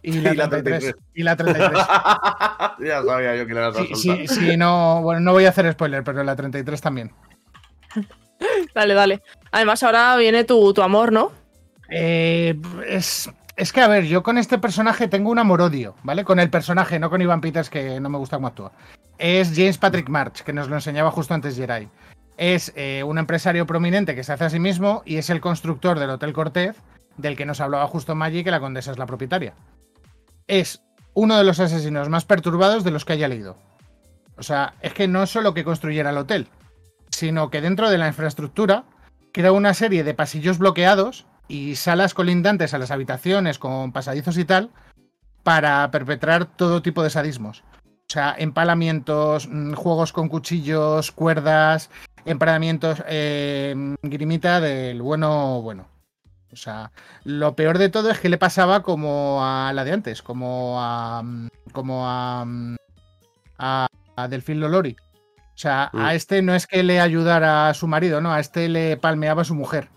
Y la, Y la 33. 33. Y la 33. ya sabía yo que le ibas a Sí, soltar. sí, sí, no, bueno, no voy a hacer spoiler, pero la 33 también. Dale, dale. Además, ahora viene tu, tu amor, ¿no? Eh, es, es que, a ver, yo con este personaje tengo un amor-odio, ¿vale? Con el personaje, no con Ivan Peters, que no me gusta cómo actúa. Es James Patrick March, que nos lo enseñaba justo antes Jerai. Es eh, un empresario prominente que se hace a sí mismo y es el constructor del Hotel Cortez, del que nos hablaba justo Maggie, que la condesa es la propietaria. Es uno de los asesinos más perturbados de los que haya leído. O sea, es que no solo que construyera el hotel, sino que dentro de la infraestructura crea una serie de pasillos bloqueados y salas colindantes a las habitaciones con pasadizos y tal para perpetrar todo tipo de sadismos. O sea, empalamientos, mm, juegos con cuchillos, cuerdas, empalamientos, eh, grimita del bueno bueno. O sea, lo peor de todo es que le pasaba como a la de antes, como a mm, como a mm, a, a Delfín Lolori. O sea, Mm. a este no es que le ayudara a su marido, no, a este le palmeaba a su mujer.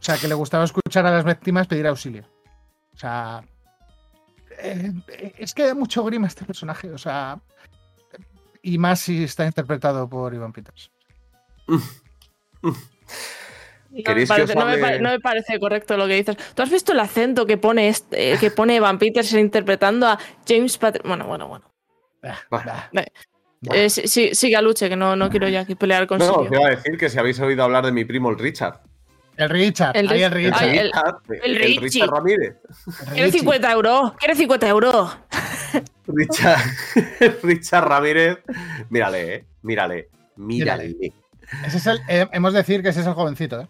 O sea, que le gustaba escuchar a las víctimas pedir auxilio. O sea, eh, es que da mucho grima este personaje, o sea, y más si está interpretado por Ivan Peters. No me, ¿Queréis que parece, no me hable- pare- no me parece correcto lo que dices. ¿Tú has visto el acento que pone, este, eh, que pone Van Peters interpretando a James Patrick? Bueno, bueno, bueno. Bah, Bah. bah, Bah. Eh, sí, sí, sigue a Luche, que no, no quiero ya aquí pelear con No, Sirio. iba a decir que si habéis oído hablar de mi primo el Richard. El Richard, El ahí el Rich- Richard. Ay, el- Richard, el el Richie. Richard Ramírez. el ¿Quiere Richie. 50 euros? ¿Quiere 50 euros? Richard, Richard Ramírez. Mírale, eh. Mírale. Mírale. Ese es el, eh, hemos de decir que ese es el jovencito, ¿eh?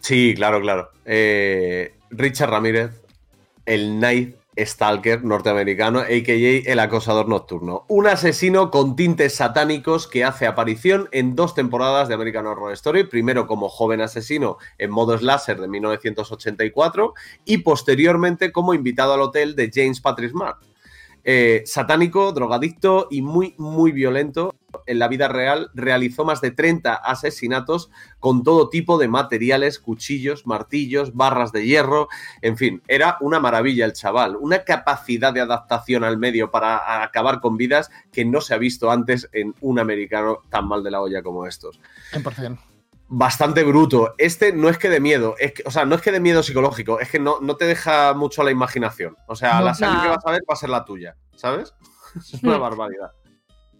Sí, claro, claro. Eh, Richard Ramírez, el Night Stalker norteamericano, a.k.a. el acosador nocturno. Un asesino con tintes satánicos que hace aparición en dos temporadas de American Horror Story. Primero como joven asesino en modo slasher de 1984 y posteriormente como invitado al hotel de James Patrick Mark. Eh, satánico, drogadicto y muy, muy violento. En la vida real realizó más de 30 asesinatos con todo tipo de materiales, cuchillos, martillos, barras de hierro, en fin, era una maravilla el chaval, una capacidad de adaptación al medio para acabar con vidas que no se ha visto antes en un americano tan mal de la olla como estos. 100%. Bastante bruto. Este no es que de miedo, es que, o sea, no es que de miedo psicológico, es que no, no te deja mucho a la imaginación. O sea, No. la sangre Nah. que vas a ver va a ser la tuya, ¿sabes? Es una barbaridad.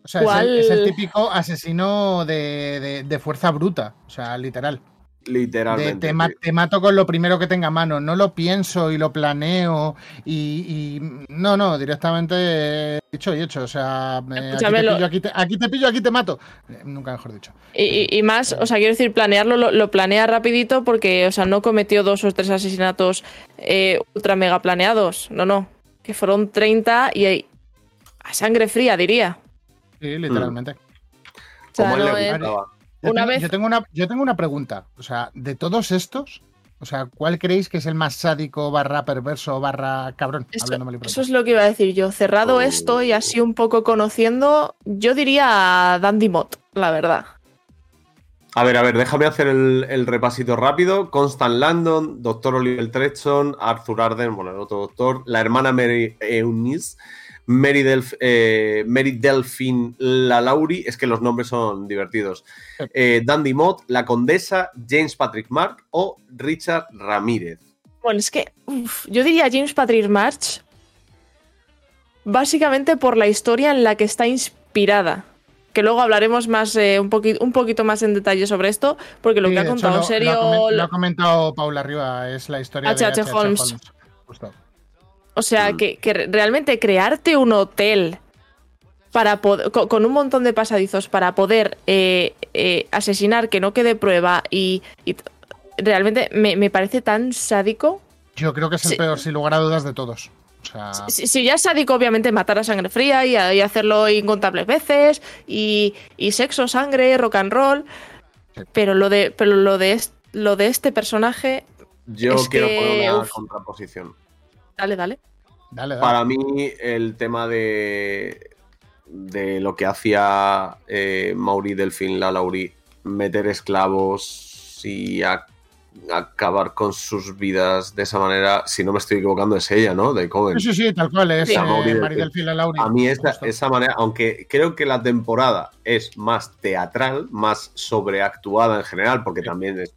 O sea, es el, ¿Cuál? es el típico asesino de, de- de fuerza bruta, o sea, literal. De Literalmente. te, ma- sí. te mato con lo primero que tenga a mano, no lo pienso y lo planeo y, y- no, no, directamente eh, dicho y hecho, o sea, eh, aquí, te lo- pillo, aquí, te, aquí te pillo, aquí te mato. Eh, nunca mejor dicho. Y, más, o sea, quiero decir, planearlo lo, lo planea rapidito porque, o sea, no cometió dos o tres asesinatos eh, ultra mega planeados. No, no. Que fueron 30 y a sangre fría, diría. Sí, literalmente. O sea, Como a él no le es- gustaba. Yo, Una tengo, vez- yo, tengo una, yo tengo una pregunta, o sea, de todos estos, o sea, ¿cuál creéis que es el más sádico, barra perverso, barra cabrón? Eso, es lo que iba a decir yo. Cerrado Oh. esto y así un poco conociendo, yo diría a Dandy Mott, la verdad. A ver, a ver, déjame hacer el, el repasito rápido. Constant Landon, Doctor Oliver Tretson, Arthur Arden, bueno, el otro doctor, la hermana Mary Eunice, Mary, Delf- eh, Mary Delphine Lalauri, es que los nombres son divertidos. Eh, Dandy Mott, la condesa, James Patrick Mark o Richard Ramírez. Bueno, es que uf, yo diría James Patrick March básicamente por la historia en la que está inspirada. Que luego hablaremos más eh, un, poqui- un poquito más en detalle sobre esto, porque lo Sí, que ha hecho, contado lo- en serio. Lo ha, comen- lo ha comentado Paula arriba, es la historia de H.H. H.H. Holmes. Justo. O sea, Mm. que, que re- realmente crearte un hotel para pod- co- con, un montón de pasadizos para poder eh, eh, asesinar que no quede prueba y, realmente me, me parece tan sádico. Yo creo que es el Sí. peor, sin lugar a dudas, de todos. O sea, Si, si ya es sádico, obviamente matar a sangre fría y, y hacerlo incontables veces y, y sexo, sangre, rock and roll. Sí. Pero lo de, pero lo de, lo de este personaje, Yo Es quiero que, poner una uf. contraposición. dale, dale. Dale, dale. Para mí, el tema de, de lo que hacía eh, Mauri Delfín Lalauri meter esclavos y a- acabar con sus vidas de esa manera, si no me estoy equivocando, es ella, ¿no? De Cohen. Sí, sí, sí, tal cual, es Sí. eh, Mauri del Mari Cid. del Fila Lauri. A mí esa, esa manera, aunque creo que la temporada es más teatral, más sobreactuada en general, porque también es-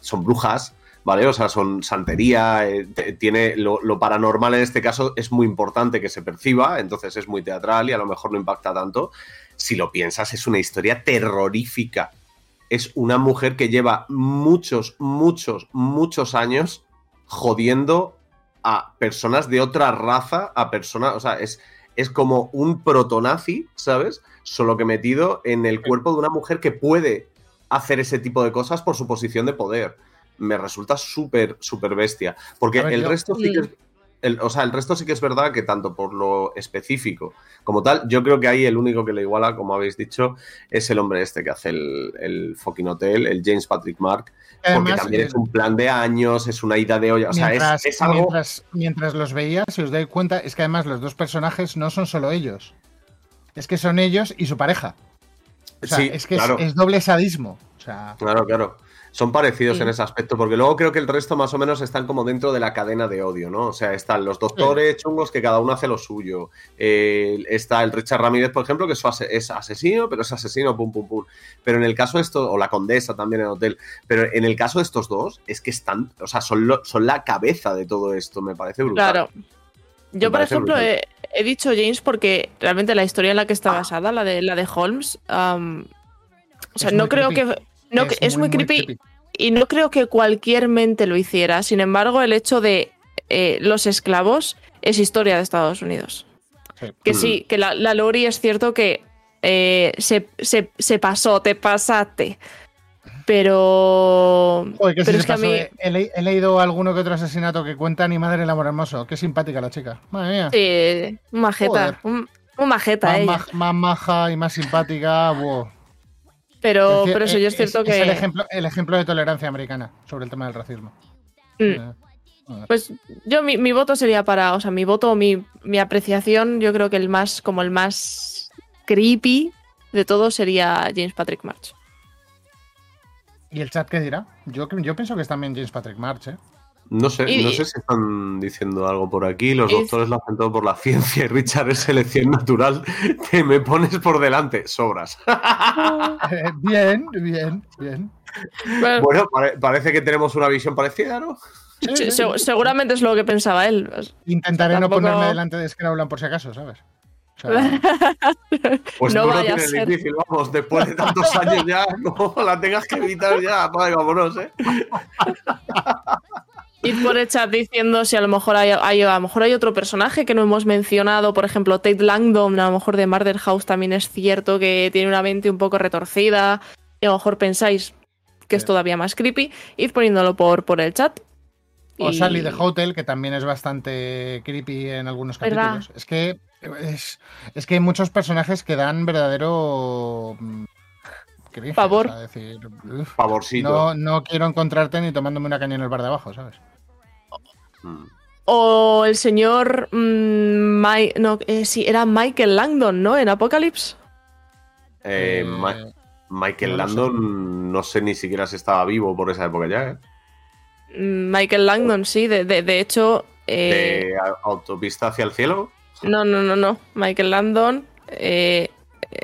son brujas, ¿vale? O sea, son santería, eh, tiene lo, lo paranormal en este caso es muy importante que se perciba, entonces es muy teatral y a lo mejor no impacta tanto. Si lo piensas, es una historia terrorífica. Es una mujer que lleva muchos, muchos, muchos años jodiendo a personas de otra raza, a personas, o sea, es, es como un protonazi, ¿sabes? Solo que metido en el cuerpo de una mujer que puede hacer ese tipo de cosas por su posición de poder. Me resulta súper, súper bestia. Porque ver, el yo- resto sí que es. el- o sea, el resto sí que es verdad que tanto por lo específico como tal, yo creo que ahí el único que le iguala, como habéis dicho, es el hombre este que hace el, el fucking hotel, el James Patrick Mark, porque también eh, es un plan de años, es una ida de olla, o sea, es- mientras, es, algo... mientras, mientras los veía, si os dais cuenta, es que además los dos personajes no son solo ellos. Es que son ellos y su pareja. O sea, sí, es que claro. es, es doble sadismo. O sea, Claro, claro. Son parecidos Sí. en ese aspecto, porque luego creo que el resto más o menos están como dentro de la cadena de odio, ¿no? O sea, están los doctores chungos que cada uno hace lo suyo. Eh, está el Richard Ramírez, por ejemplo, que es, ase- es asesino, pero es asesino, pum, pum, pum. Pero en el caso de esto, o la condesa también en el hotel, pero en el caso de estos dos, es que están, o sea, son, lo- son la cabeza de todo esto, me parece brutal. Claro. Yo, por ejemplo, he, he dicho James porque realmente la historia en la que está basada, la de la de Holmes, o sea, Es no creo creepy. que no, es, muy, creepy, creepy. y no creo que cualquier mente lo hiciera. Sin embargo, el hecho de eh, los esclavos es historia de Estados Unidos. Sí. Que Mm. sí, que la, la Lori es cierto que eh, se, se- se pasó, te pasaste. Pero. Joder, que pero se es que a pasó, mí. eh. he, le- he leído alguno que otro asesinato que cuenta ni madre el amor hermoso. Qué simpática la chica. Madre mía. Sí, un majeta. Un, un majeta más, ella. maj- más maja y más simpática. buah. Pero, Es pero eso eh, yo es cierto que. el ejemplo, el ejemplo de tolerancia americana sobre el tema del racismo. Mm. Eh. Pues yo, mi, mi voto sería para, o sea, mi voto, mi, mi apreciación, yo creo que el más, como el más creepy de todos sería James Patrick March. ¿Y el chat qué dirá? Yo, yo pienso que es también James Patrick March, ¿eh? No sé, Y- no sé si están diciendo algo por aquí. Los Y- doctores lo hacen todo por la ciencia y Richard es selección natural. Te me pones por delante, sobras. Eh, bien, bien, bien. Bueno, Bueno, pare- parece que tenemos una visión parecida, ¿no? Sí, sí. seguramente es lo que pensaba él. Intentaré Tampoco- no ponerme delante de Scrowland por si acaso, ¿sabes? O sea, Pues No tú vaya tienes ser. difícil, vamos, después de tantos años ya, no la tengas que evitar ya, y vámonos, ¿eh? Ir por el chat diciendo si a lo mejor hay, hay- a lo mejor hay otro personaje que no hemos mencionado, por ejemplo, Tate Langdon, a lo mejor de Murder House también es cierto que tiene una mente un poco retorcida y a lo mejor pensáis que es todavía más creepy, id poniéndolo por, por el chat. O Y- Sally de Hotel, que también es bastante creepy en algunos ¿Verdad? capítulos. Es que es, es que hay muchos personajes que dan verdadero mm, cringe, Pavor. o sea, decir, uf, Favorcito. no, no quiero encontrarte ni tomándome una caña en el bar de abajo, ¿sabes? Mm. O el señor. mm, Mi- no, eh, sí, era Michael Langdon, ¿no? En Apocalypse. Eh, Eh, Ma- Michael no lo sé. Landon, no sé ni siquiera si estaba vivo por esa época ya, ¿eh? Mm, Michael Langdon, sí. De, de- de hecho. eh, De autopista hacia el cielo. no, no, no, no. Michael Langdon. eh,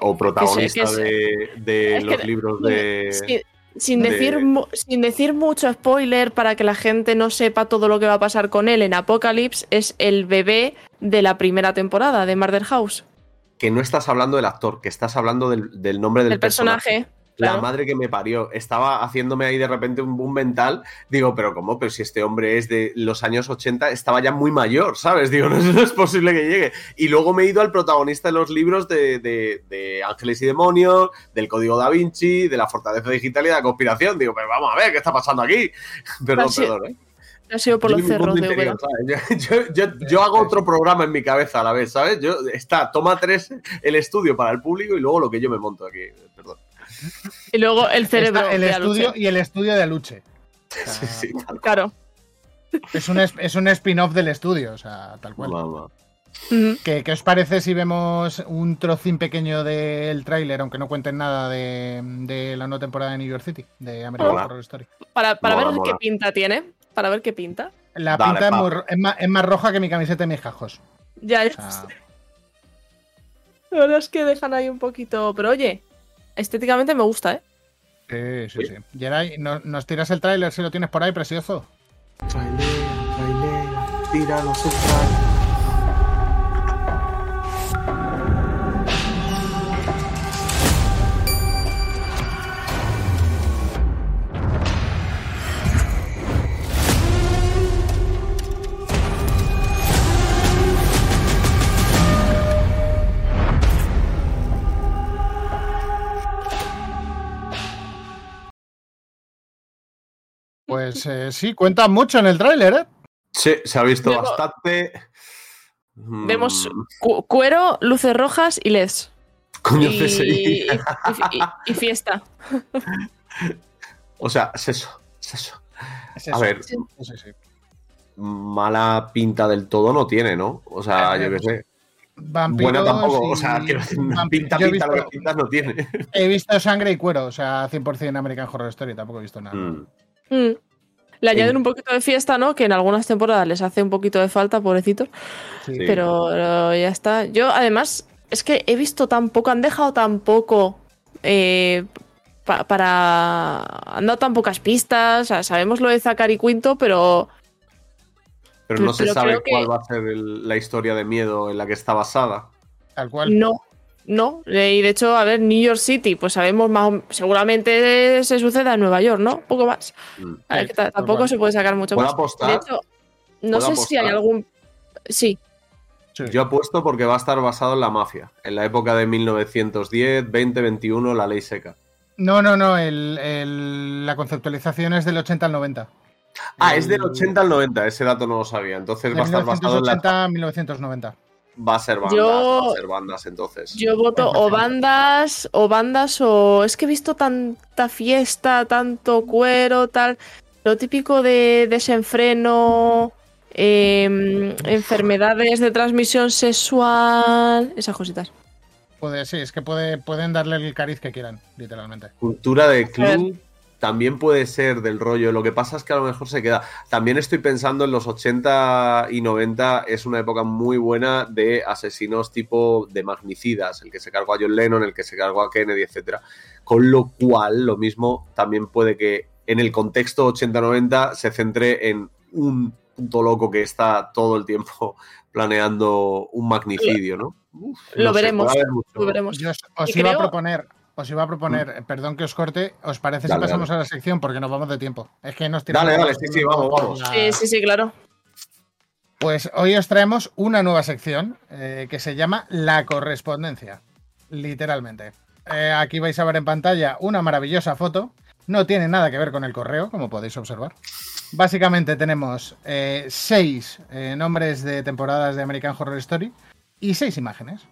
O protagonista que de, de que- los libros de. sin, sin de- decir, sin decir mucho spoiler para que la gente no sepa todo lo que va a pasar con él en Apocalypse, es el bebé de la primera temporada de Murder House. Que no estás hablando del actor, que estás hablando del, del nombre del el personaje. Claro. madre que me parió. Estaba haciéndome ahí de repente un boom mental. Digo, pero ¿cómo? Pero si este hombre es de los años 80, estaba ya muy mayor, ¿sabes? Digo, no, no es posible que llegue. Y luego me he ido al protagonista de los libros de, de- de Ángeles y Demonios, del Código da Vinci, de la Fortaleza Digital y de la conspiración. Digo, pero vamos a ver, ¿qué está pasando aquí? Perdón, perdón, ¿eh? Ha sido por Yo los cerros de yo- yo- yo hago otro programa en mi cabeza a la vez, ¿sabes? Yo, está, toma tres el estudio para el público y luego lo que yo me monto aquí. Perdón. Y luego el cerebro. Está el de estudio Aluche. y el estudio de Aluche. O sea, Sí, sí, tal Claro. Es un, es, un spin-off del estudio, o sea, tal cual. ¿Qué, qué os parece si vemos un trocín pequeño del tráiler, aunque no cuenten nada de, de la nueva temporada de New York City, de American Mola. Horror Story? Para, para Mola, ver mola. qué pinta tiene. Para ver qué pinta. La Dale, pinta es, muy más, es más roja que mi camiseta y mis cajos. Ya, O ya. sea, La verdad es que dejan ahí un poquito. Pero oye, estéticamente me gusta, ¿eh? sí, sí, sí. Geray, ¿no- ¿nos tiras el tráiler si lo tienes por ahí, precioso? Trailea, trailea, tíranos el Pues eh, sí, cuenta mucho en el tráiler, ¿eh? Sí, se ha visto Luego- bastante. Mm, Vemos cu- cuero, luces rojas y LEDs. Coño, y, CSI. y- y- y fiesta. O sea, es eso. Es eso. Es A ver, Sí, mala pinta del todo no tiene, ¿no? O sea, A yo qué sé. Vampiros Buena tampoco. O sea, vamp- pinta, pinta, lo que visto- pintas no tiene. He visto sangre y cuero, o sea, 100% American Horror Story, tampoco he visto nada. Mm. Mm. Le añaden En- un poquito de fiesta, ¿no? Que en algunas temporadas les hace un poquito de falta, pobrecitos. Sí. Pero, ya está. Yo, además, es que he visto tan poco, han dejado tan poco eh, pa- para. Han dado tan pocas pistas. O sea, sabemos lo de Zachary Quinto, pero. Pero no se sabe que- cuál va a ser el- la historia de miedo en la que está basada. Tal cual. No. No. Eh, Y de hecho, a ver, New York City, pues sabemos más. o- Seguramente se suceda en Nueva York, ¿no? Poco más. Mm. A ver, que tampoco se puede sacar mucho ¿Puedo más. apostar? De hecho, no sé ¿Puedo si hay algún. Sí. Sí. Yo apuesto porque va a estar basado en la mafia, en la época de 1910, 20, 21, la ley seca. No, no, no, el- el- la conceptualización es del 80 al 90. Ah, El- es del 80 al 90, ese dato no lo sabía. Entonces De va a estar basado en la. 1980 a 1990. Va a ser bandas, Yo- va a ser bandas entonces. Yo voto o bandas, o bandas, o. Es que he visto tanta fiesta, tanto cuero, tal. Lo típico de desenfreno, em, enfermedades de transmisión sexual, esas cositas. Puede, sí, es que puede, pueden darle el cariz que quieran, literalmente. Cultura de club también puede ser del rollo. Lo que pasa es que a lo mejor se queda. También estoy pensando en los 80 y 90, es una época muy buena de asesinos tipo de magnicidas, el que se cargó a John Lennon, el que se cargó a Kennedy, etcétera. Con lo cual, lo mismo también puede que en el contexto 80-90 se centre en un punto loco que está todo el tiempo planeando un magnicidio, ¿no? Uf, Lo no veremos. Lo veremos. Yo os, iba a proponer, os iba a proponer, eh, perdón que os corte, ¿os parece Dale, si pasamos a la sección? Porque nos vamos de tiempo. Es que nos Dale, tiramos dale, sí, sí, vamos, vamos. la- Sí, sí, sí, claro. Pues hoy os traemos una nueva sección eh, que se llama La correspondencia, literalmente. Eh, aquí vais a ver en pantalla una maravillosa foto. No tiene nada que ver con el correo, como podéis observar. Básicamente tenemos eh, seis eh, nombres de temporadas de American Horror Story y seis imágenes.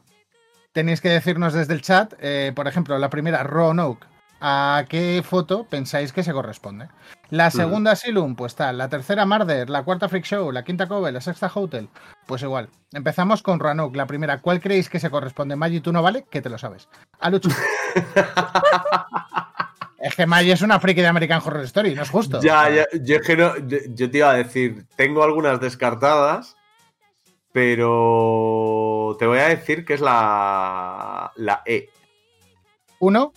Tenéis que decirnos desde el chat, eh, por ejemplo, la primera, Roanoke, a qué foto pensáis que se corresponde. La segunda, Asylum, pues tal. La tercera, Marder. La cuarta, Freak Show. La quinta, Cove. La sexta, Hotel. Pues igual. Empezamos con Roanoke, la primera. ¿Cuál creéis que se corresponde? Maggi, tú no vale, que te lo sabes. A Lucho. es que Maggi es una friki de American Horror Story, no es justo. Ya, ya, yo es que no, yo, yo te iba a decir, tengo algunas descartadas, pero te voy a decir que es la, la E. Uno.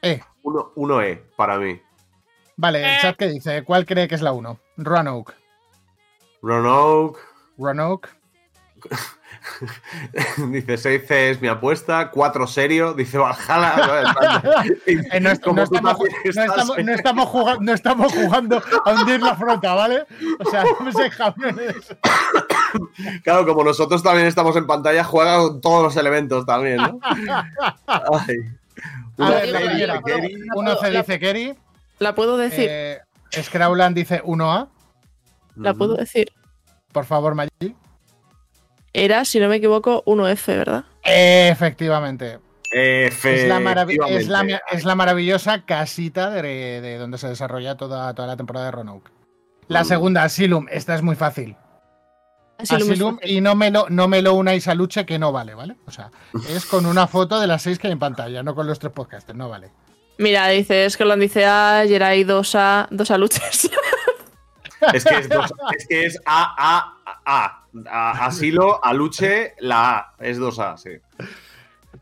E. Uno, uno E para mí. Vale, el chat que dice, ¿cuál cree que es la 1? Roanoke. Roanoke, Roanoke. dice 6 C es mi apuesta, 4 serio, dice Valhalla. ¿no? Eh, estamos, ¿eh? jugando, no estamos jugando a hundir la flota, ¿vale? O sea, no se cabrones. Claro, como nosotros también estamos en pantalla, juega con todos los elementos también, ¿no? Ay. Uno ver, la dice Kerry, la Uno puedo- C la- dice Kerry. La puedo decir, Eh, dice 1A. la puedo decir. Por favor, Maggi. Era, si no me equivoco, 1F, ¿verdad? Efectivamente. F, Es la, maravi- es, la, efectivamente. es la maravillosa casita de, de donde se desarrolla toda, toda la temporada de Roanoke. La Mm. segunda, Asylum. Esta es muy fácil. Asylum es Asylum fácil. y no me lo, no me lo unáis a Luche que no vale, ¿vale? O sea, es con una foto de las seis que hay en pantalla, no con los tres podcasters, no vale. Mira, dice, es que lo dice a Jerai dos a dos a luches. Es que es, dos- es que es A, A, A. A, asilo, Aluche, la A. Es 2A, sí.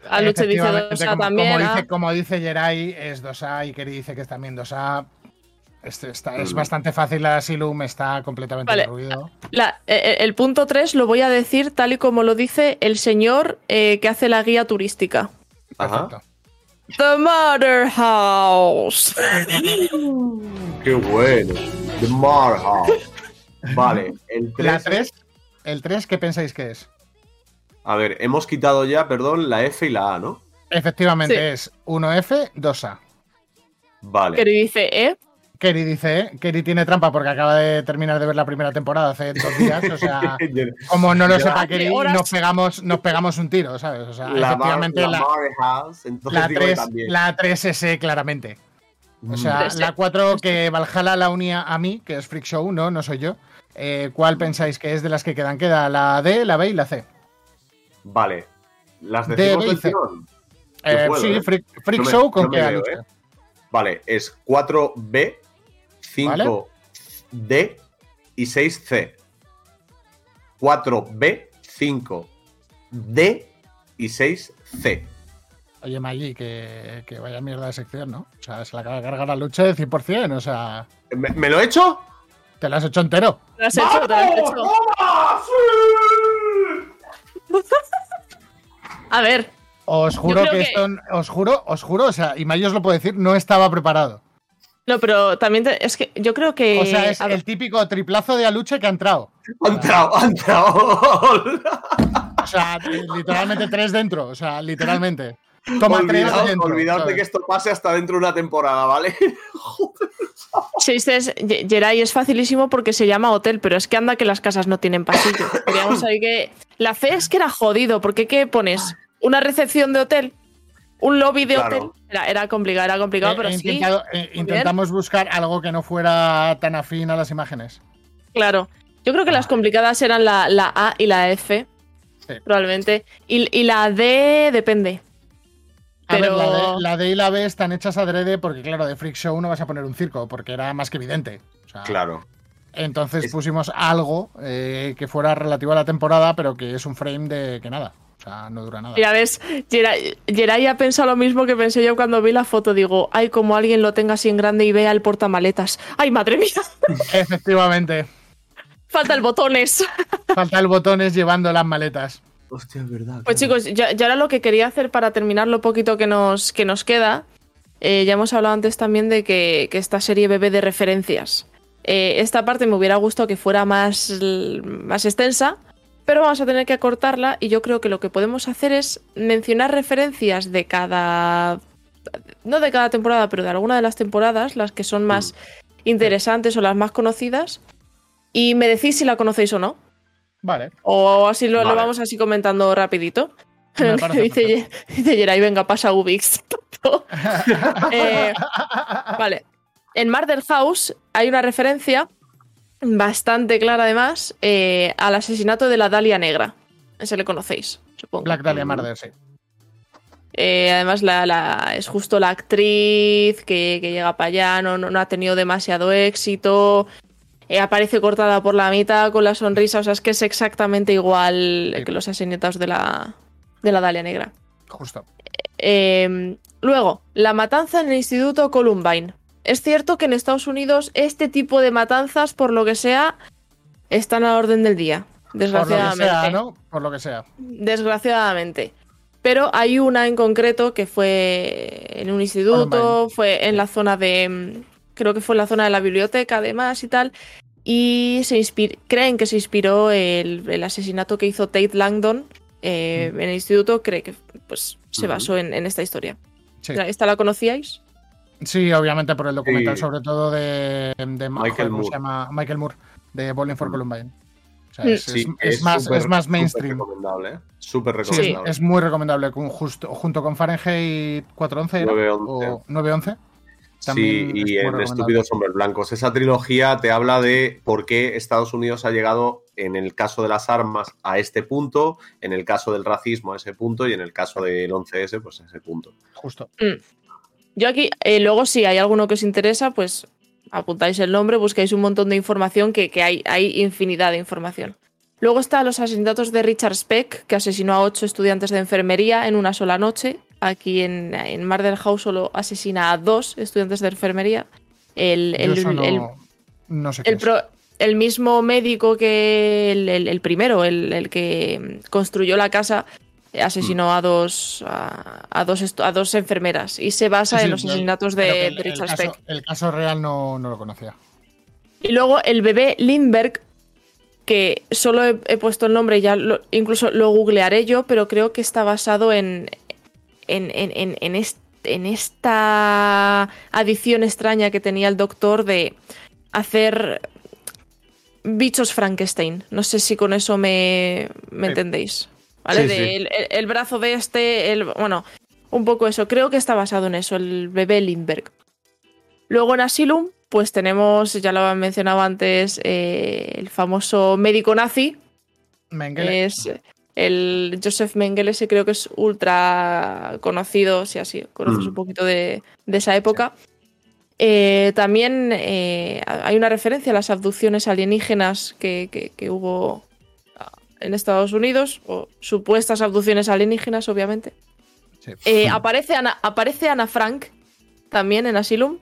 A Luche dice Efectivamente, 2A como, también. Como dice, como dice Jerai, es 2A y Keri dice que es también 2A. Este está- es bastante fácil la Asylum, está completamente Vale. derruido. La- eh, el punto 3 lo voy a decir tal y como lo dice el señor eh, que hace la guía turística. Ajá. Perfecto. The Mother House. Qué bueno. The Mar House. Vale, el 3. La 3, el 3, ¿qué pensáis que es? A ver, hemos quitado ya, perdón, la F y la A, ¿no? Efectivamente Sí. es 1F, 2A. Vale. Que dice, ¿eh? Keri dice, ¿eh? Keri tiene trampa porque acaba de terminar de ver la primera temporada hace dos días. O sea, como no lo sepa Horas. nos pegamos, nos pegamos un tiro, ¿sabes? O sea, la Mar, efectivamente la la, House. La digo que 3, también. la 3 es E, claramente. O sea, la sí. 4 que Valhalla la unía a mí, que es Freak Show, no, no soy yo. Eh, ¿Cuál pensáis que es de las que quedan? Queda la D, la B y la C. Vale. Las D, decimos B y del C. Eh, puedo, sí, ¿eh? Freak, Freak No me- Show con no veo. ¿eh? Vale, es 4B, 5D y 6C. 4B, 5D y 6C. Oye, Maggi, que, que vaya mierda de sección, ¿no? O sea, se la acaba de cargar a Luche 100%, o sea, ¿Me, me lo he hecho? te la has hecho entero. ¿Lo has hecho? ¿Te lo has hecho? ¡Toma! ¡Sí! A ver, Os juro que, que- esto, os juro, os juro, o sea, y Maggi os lo puedo decir, no estaba preparado. No, pero también te- es que yo creo que. O sea, es el típico triplazo de Aluche que ha entrado. Ha entrado, ha entrado. O sea, literalmente tres dentro, o sea, literalmente. Toma tres dentro. olvidaos de que esto pase hasta dentro de una temporada, ¿vale? si dices Ye- Jerai es facilísimo porque se llama hotel, pero es que anda que las casas no tienen pasillo. Queríamos ahí que. La C es que era jodido, porque ¿qué pones? ¿Una recepción de hotel? ¿Un lobby de Claro. hotel? Era, era complicado, era complicado, He- pero sí. eh, intentamos buscar algo que no fuera tan afín a las imágenes. Claro. Yo creo que Ah. las complicadas eran la, la A y la F, Sí. probablemente. Y, y la D depende. A Pero- ver, la D, la D y la B están hechas adrede porque, claro, de Freak Show no vas a poner un circo, porque era más que evidente. O sea, Claro. Entonces Es- pusimos algo eh, que fuera relativo a la temporada, pero que es un frame de que nada. O sea, no dura nada. Mira, ves, Geray ha pensado lo mismo que pensé yo cuando vi la foto. Digo, ay, como alguien lo tenga así en grande y vea el portamaletas. Ay, madre mía, Efectivamente. falta el botones. Falta el botones llevando las maletas. Hostia, es verdad. Pues chicos, yo, yo ahora lo que quería hacer para terminar lo poquito que nos, que nos queda, eh, ya hemos hablado antes también de que, que esta serie bebe de referencias. Eh, esta parte me hubiera gustado que fuera más, más extensa, pero vamos a tener que acortarla y yo creo que lo que podemos hacer es mencionar referencias de cada... No de cada temporada, pero de alguna de las temporadas, las que son más interesantes o las más conocidas, y me decís si la conocéis o no. Vale. O así lo, vamos así comentando rapidito. Dice, dice Yeray, venga, pasa Ubix. Eh, vale. En Murder House hay una referencia bastante clara, además, eh, al asesinato de la Dalia Negra. Ese le conocéis, supongo. Black Dahlia Murder, sí. Eh, además, la, la- es justo la actriz que, que llega para allá, no, no, no ha tenido demasiado éxito. eh, aparece cortada por la mitad con la sonrisa. O sea, es que es exactamente igual Sí. que los asesinatos de la, de la Dalia Negra. Justo. Luego, la matanza en el Instituto Columbine. Es cierto que en Estados Unidos este tipo de matanzas, por lo que sea, están a la orden del día. Por lo que Desgraciadamente. sea, ¿no? Por lo que sea. Desgraciadamente. Pero hay una en concreto que fue en un instituto, fue en la zona de. mm, Creo que fue en la zona de la biblioteca, además y tal. Y se inspir- creen que se inspiró el, el asesinato que hizo Tate Langdon eh, en el instituto. Cree que pues, se basó en, en esta historia. Sí. ¿Esta la conocíais? Sí, obviamente por el documental, Sí. sobre todo de, de Michael joder, ¿cómo Moore. se llama? Michael Moore, de Bowling for Mm. Columbine. O sea, Mm. es, Sí, es- es más, súper- es más súper mainstream. recomendable, ¿eh? Sí, recomendable. es muy recomendable. con- justo, junto con Fahrenheit 411 ¿era? 911. o 911. Sí, y en. Estúpidos Hombres Blancos. Esa trilogía te habla de por qué Estados Unidos ha llegado en el caso de las armas a este punto, en el caso del racismo a ese punto y en el caso del 11S pues a ese punto. Justo. Yo aquí, eh, luego si hay alguno que os interesa, pues apuntáis el nombre, buscáis un montón de información, que, que hay, hay infinidad de información. Luego están los asesinatos de Richard Speck, que asesinó a ocho estudiantes de enfermería en una sola noche. Aquí en, en Murder House solo asesina a dos estudiantes de enfermería. El, el- no, el- no sé qué el, es. pro- el mismo médico que el, primero, el, el que construyó la casa, asesinó a dos a, a dos a dos enfermeras y se basa Sí, sí, en los asesinatos de, el- de el Richard caso- Speck. El caso real no, no lo conocía. Y luego el bebé Lindbergh, que solo he, he puesto el nombre, ya lo- incluso lo googlearé yo, pero creo que está basado en, en, en, en, en est- en esta adición extraña que tenía el doctor de hacer bichos Frankenstein. No sé si con eso me, me entendéis. ¿Vale? Sí, De sí. El, brazo de este, el, bueno, un poco eso. Creo que está basado en eso, el bebé Lindbergh. Luego en Asylum, pues tenemos, ya lo han mencionado antes, eh, el famoso médico nazi, Mengele. es el Joseph Mengele, ese creo que es ultra conocido, si así conoces Mm. un poquito de, de esa época. Eh, también eh, hay una referencia a las abducciones alienígenas que, que- que hubo en Estados Unidos, o supuestas abducciones alienígenas, obviamente. Sí. Eh, aparece, Ana, aparece Ana Frank también en Asylum.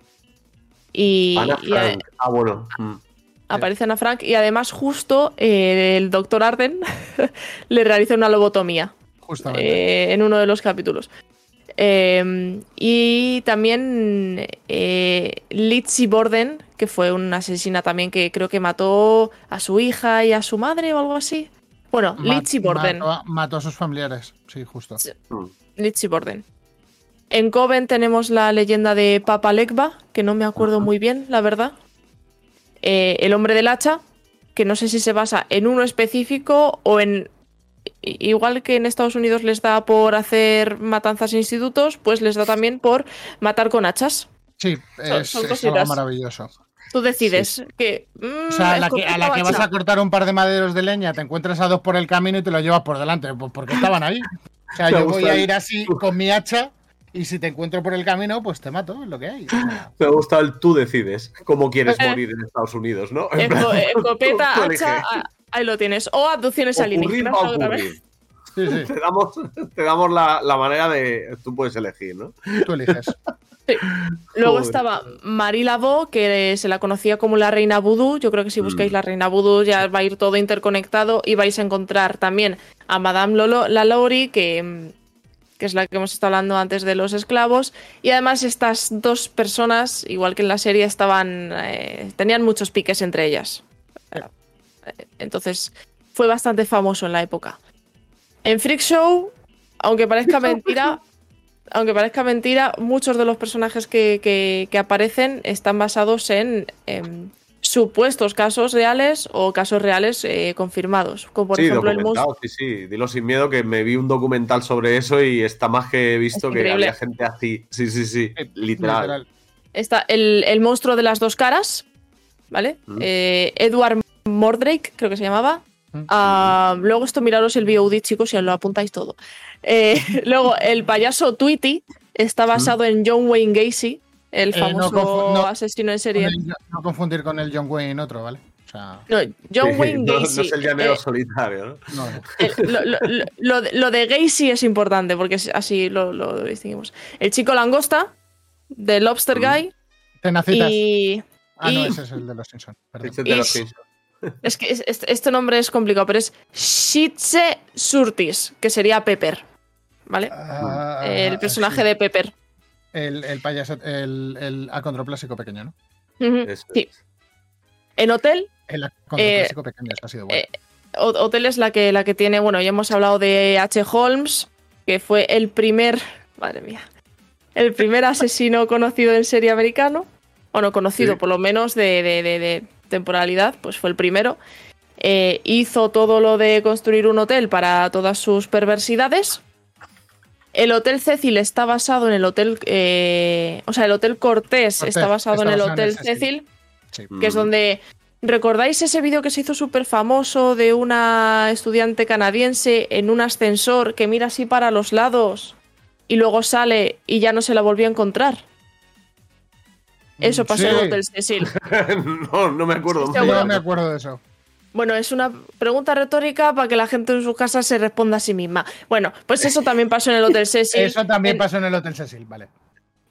Y, Ana y, eh, Frank. Ah, bueno. mm. Aparece Ana Frank y además justo eh, el doctor Arden le realiza una lobotomía Justamente. eh, en uno de los capítulos. Eh, y también eh, Lizzie Borden, que fue una asesina también que creo que mató a su hija y a su madre o algo así. Bueno, Ma- Lizzie Borden. Mató, a- mató a sus familiares. Sí, justo. Sí. Mm. Borden. En Coven tenemos la leyenda de Papa Legba, que no me acuerdo muy bien, la verdad. Eh, el hombre del hacha, que no sé si se basa en uno específico o en... Igual que en Estados Unidos les da por hacer matanzas en institutos, pues les da también por matar con hachas. Sí, es, son es algo maravilloso. Tú decides que... mm, O sea, a la que, escopeta a la o que vas a cortar un par de maderos de leña, te encuentras a dos por el camino y te los llevas por delante, pues porque estaban ahí. O sea, Me yo voy a ir así con mi hacha y si te encuentro por el camino, pues te mato, es lo que hay. Me gusta el tú decides cómo quieres Eh. morir en Estados Unidos, ¿no? Escopeta, hacha, ah, ahí lo tienes. O abducciones alienígenas. sí, sí, Te damos, te damos la, la manera de. Tú puedes elegir, ¿no? tú eliges. Luego Joder. estaba Marie Laveau, que se la conocía como la reina vudú. Yo creo que si buscáis Mm. la reina vudú ya va a ir todo interconectado y vais a encontrar también a Madame Lolo, la Lori, que, mm, que es la que hemos estado hablando antes de los esclavos. Y además estas dos personas, igual que en la serie, estaban eh, tenían muchos piques entre ellas. Eh, Entonces fue bastante famoso en la época. En Freak Show, aunque parezca mentira, aunque parezca mentira, muchos de los personajes que, que- que aparecen están basados en, supuestos casos reales o casos reales eh, confirmados. Como por sí, ejemplo el monstruo. sí, sí. Dilo sin miedo que me vi un documental sobre eso y está más que visto Es que increíble. había gente así. Sí, sí, sí. Eh, Literal. Literal. Está el, el monstruo de las dos caras, ¿vale? Mm. Eh, Edward Mordrake, creo que se llamaba. Mm. Ah, luego esto miraros el VOD, chicos, si os lo apuntáis todo. Eh, luego el payaso Tweety está basado en John Wayne Gacy, el Eh, no famoso no- asesino en serie. el- no confundir con el John Wayne otro, ¿vale? O sea, No, John Sí, Wayne no, no Gacy. es el llanero Eh, solitario, ¿no? no, no. el- lo, lo- lo- lo de- lo de Gacy es importante porque así lo, lo distinguimos. El chico langosta, de Lobster Mm. Guy, Tenacitas. y. Ah, no, ese es el de los Simpsons. perdón. De los Is- Simpsons. Es que es- este, este nombre es complicado, pero es Shitze Surtis, que sería Pepper. ¿Vale? Ah, el personaje sí. de Pepper. El, el payaso, el, el acondroplásico pequeño, ¿no? Sí. En Hotel, El acondroplásico pequeño, eso ha sido bueno. eh, Hotel es la que, la que tiene, bueno, ya hemos hablado de H. Holmes, que fue el primer, madre mía, el primer asesino conocido en serie americano, o no conocido, Sí. por lo menos de, de- de- de temporalidad, pues fue el primero. Eh, hizo todo lo de construir un hotel para todas sus perversidades. El Hotel Cecil está basado en el Hotel, eh, o sea, el Hotel Cortés Cortés, está basado en el en Hotel el Cecil. Cecil, Sí. que es Mm. donde ¿Recordáis ese vídeo que se hizo súper famoso de una estudiante canadiense en un ascensor que mira así para los lados y luego sale y ya no se la volvió a encontrar? Eso pasó en el Hotel Cecil. no, no me acuerdo. Sí, no me acuerdo de eso. Bueno, es una pregunta retórica para que la gente en su casa se responda a sí misma. Bueno, pues eso también pasó en el Hotel Cecil. Eso también En- pasó en el Hotel Cecil, vale.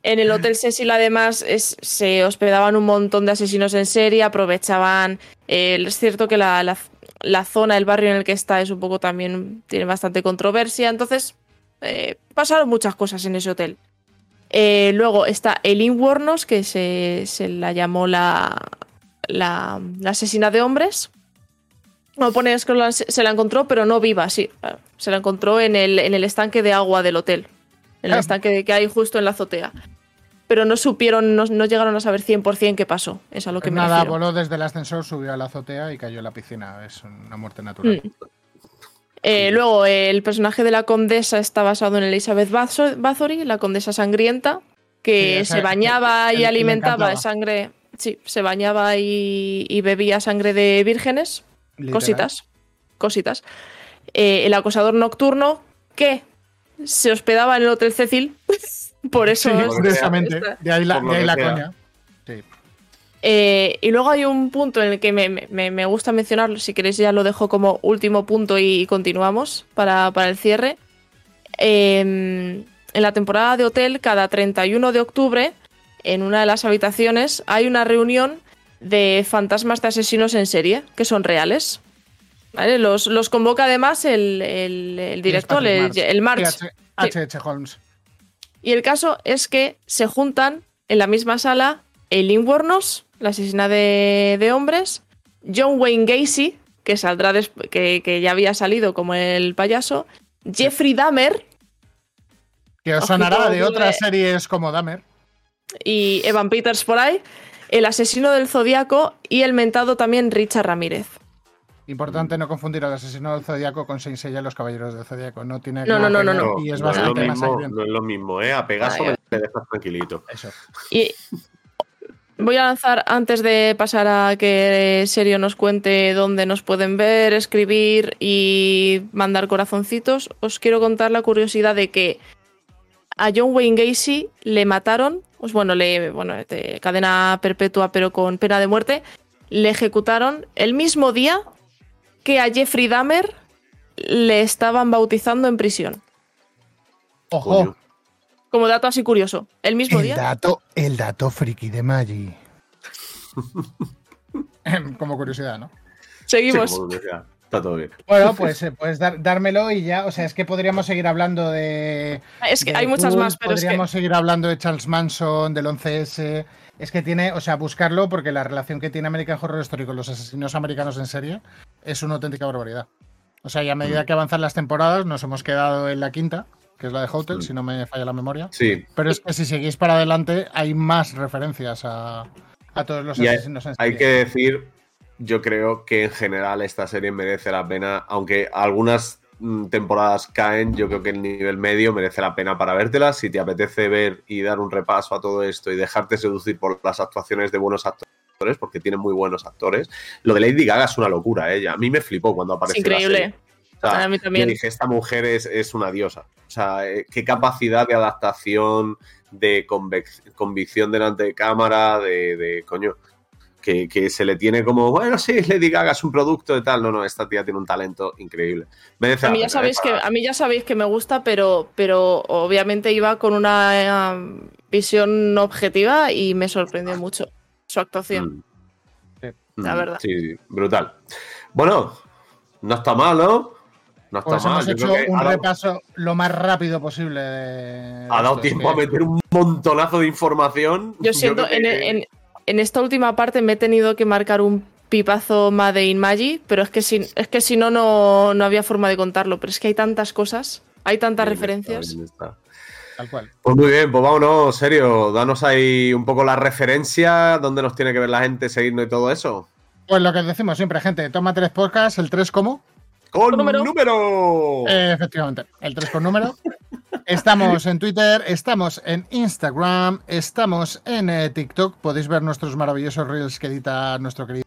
En el Hotel Cecil, además, es- se hospedaban un montón de asesinos en serie, aprovechaban. eh, es cierto que la, la- la zona, el barrio en el que está, es un poco también. tiene bastante controversia. Entonces, eh, pasaron muchas cosas en ese hotel. Eh, luego está Eileen Wuornos, que se, se la llamó la, la, la asesina de hombres. No pone es que la- se la encontró, pero no viva, sí. Se la encontró en el, en el estanque de agua del hotel. En el Ah. estanque que hay justo en la azotea. Pero no supieron, no, no llegaron a saber 100% qué pasó. Es a lo que me nada, refiero. voló desde el ascensor, subió a la azotea y cayó en la piscina. Es una muerte natural. Mm. Eh, luego, eh, el personaje de la condesa está basado en Elizabeth Batho- Bathory, la condesa sangrienta, que Sí, esa- se bañaba y alimentaba de sangre. Sí, se bañaba y, y bebía sangre de vírgenes. Literal. Cositas. Cositas. Eh, el acosador nocturno, que se hospedaba en el Hotel Cecil. Por eso. Sí, es- precisamente. De ahí la, de ahí coña. Sí. Eh, y luego hay un punto en el que me, me- me gusta mencionarlo, si queréis ya lo dejo como último punto y continuamos para, para el cierre. Eh, en la temporada de hotel, cada 31 de octubre, en una de las habitaciones, hay una reunión de fantasmas de asesinos en serie, que son reales. ¿Vale? Los, los convoca además el, el- el director, el, March. H. H. Holmes. Y el caso es que se juntan en la misma sala Eileen Wuornos, la asesina de, de hombres, John Wayne Gacy, que saldrá que, que ya había salido como el payaso, Jeffrey Dahmer Que os sonará de de- otras series como Dahmer. y Evan Peters por ahí, el asesino del zodiaco y el mentado también Richard Ramírez. Importante no confundir al asesino del Zodíaco con Saint Seiya y los Caballeros del Zodíaco. No tiene No, no, no, no, no. Y es no es lo bastante más mismo, sangriento. no es lo mismo, ¿eh? A Pegaso me dejas tranquilito. Eso. Y voy a lanzar, antes de pasar a que Serio nos cuente dónde nos pueden ver, escribir y mandar corazoncitos, os quiero contar la curiosidad de que a John Wayne Gacy le mataron, pues bueno, le, bueno, de cadena perpetua pero con pena de muerte, le ejecutaron el mismo día que a Jeffrey Dahmer le estaban bautizando en prisión. Ojo. Como dato así curioso, el mismo El día. dato, el dato friki de Maggi. Como curiosidad, ¿no? Seguimos. Sí, como decía, está todo bien. Bueno, pues puedes dar- dármelo y ya. O sea, es que podríamos seguir hablando de. es que de hay muchas más, pero es que... Podríamos seguir hablando de Charles Manson, del 11S. Es que tiene, o sea, buscarlo porque la relación que tiene American Horror Story con los asesinos americanos en serie es una auténtica barbaridad. O sea, y a Mm. medida que avanzan las temporadas, nos hemos quedado en la quinta, que es la de Hotel, Mm. si no me falla la memoria. Sí, Pero es que si seguís para adelante, hay más referencias a, a todos los hay- asesinos en hay serie. que decir, yo creo que en general esta serie merece la pena, aunque algunas mm, temporadas caen, yo creo que el nivel medio merece la pena para vértela. Si te apetece ver y dar un repaso a todo esto y dejarte seducir por las actuaciones de buenos actores, porque tiene muy buenos actores. Lo de Lady Gaga es una locura, ¿eh? A mí me flipó cuando apareció. la increíble. serie. O sea, A mí yo dije, esta mujer es, es una diosa. O sea, eh, qué capacidad de adaptación, de convicción delante de cámara, de, de coño, que, que se le tiene como, bueno, sí, Lady Gaga es un producto de tal. No, no, esta tía tiene un talento increíble. Merece A mí, ya pena, sabéis ¿eh? que, Para- a mí ya sabéis que me gusta, pero, pero obviamente iba con una eh, visión objetiva y me sorprendió mucho su actuación. Mm. Sí. La Mm, verdad. Sí, brutal. Bueno, no está mal, ¿no? No está Pues mal. hemos Yo hecho un dado- repaso lo más rápido posible. de- Ha dado esto. Tiempo a meter un montonazo de información. Yo siento, que- en esta última parte me he tenido que marcar un pipazo Made in Magi, pero es que si, es que si no, no, no había forma de contarlo. Pero es que hay tantas cosas, hay tantas Bien referencias. está. Tal cual. Pues muy bien, pues vámonos, serio. Danos ahí un poco la referencia, dónde nos tiene que ver la gente, seguirnos y todo eso. Pues lo que decimos siempre, gente, toma tres podcasts, el 3 como. ¡Con Número. número! Eh, efectivamente, el 3 con número. Estamos en Twitter, estamos en Instagram, estamos en eh, TikTok. Podéis ver nuestros maravillosos reels que edita nuestro querido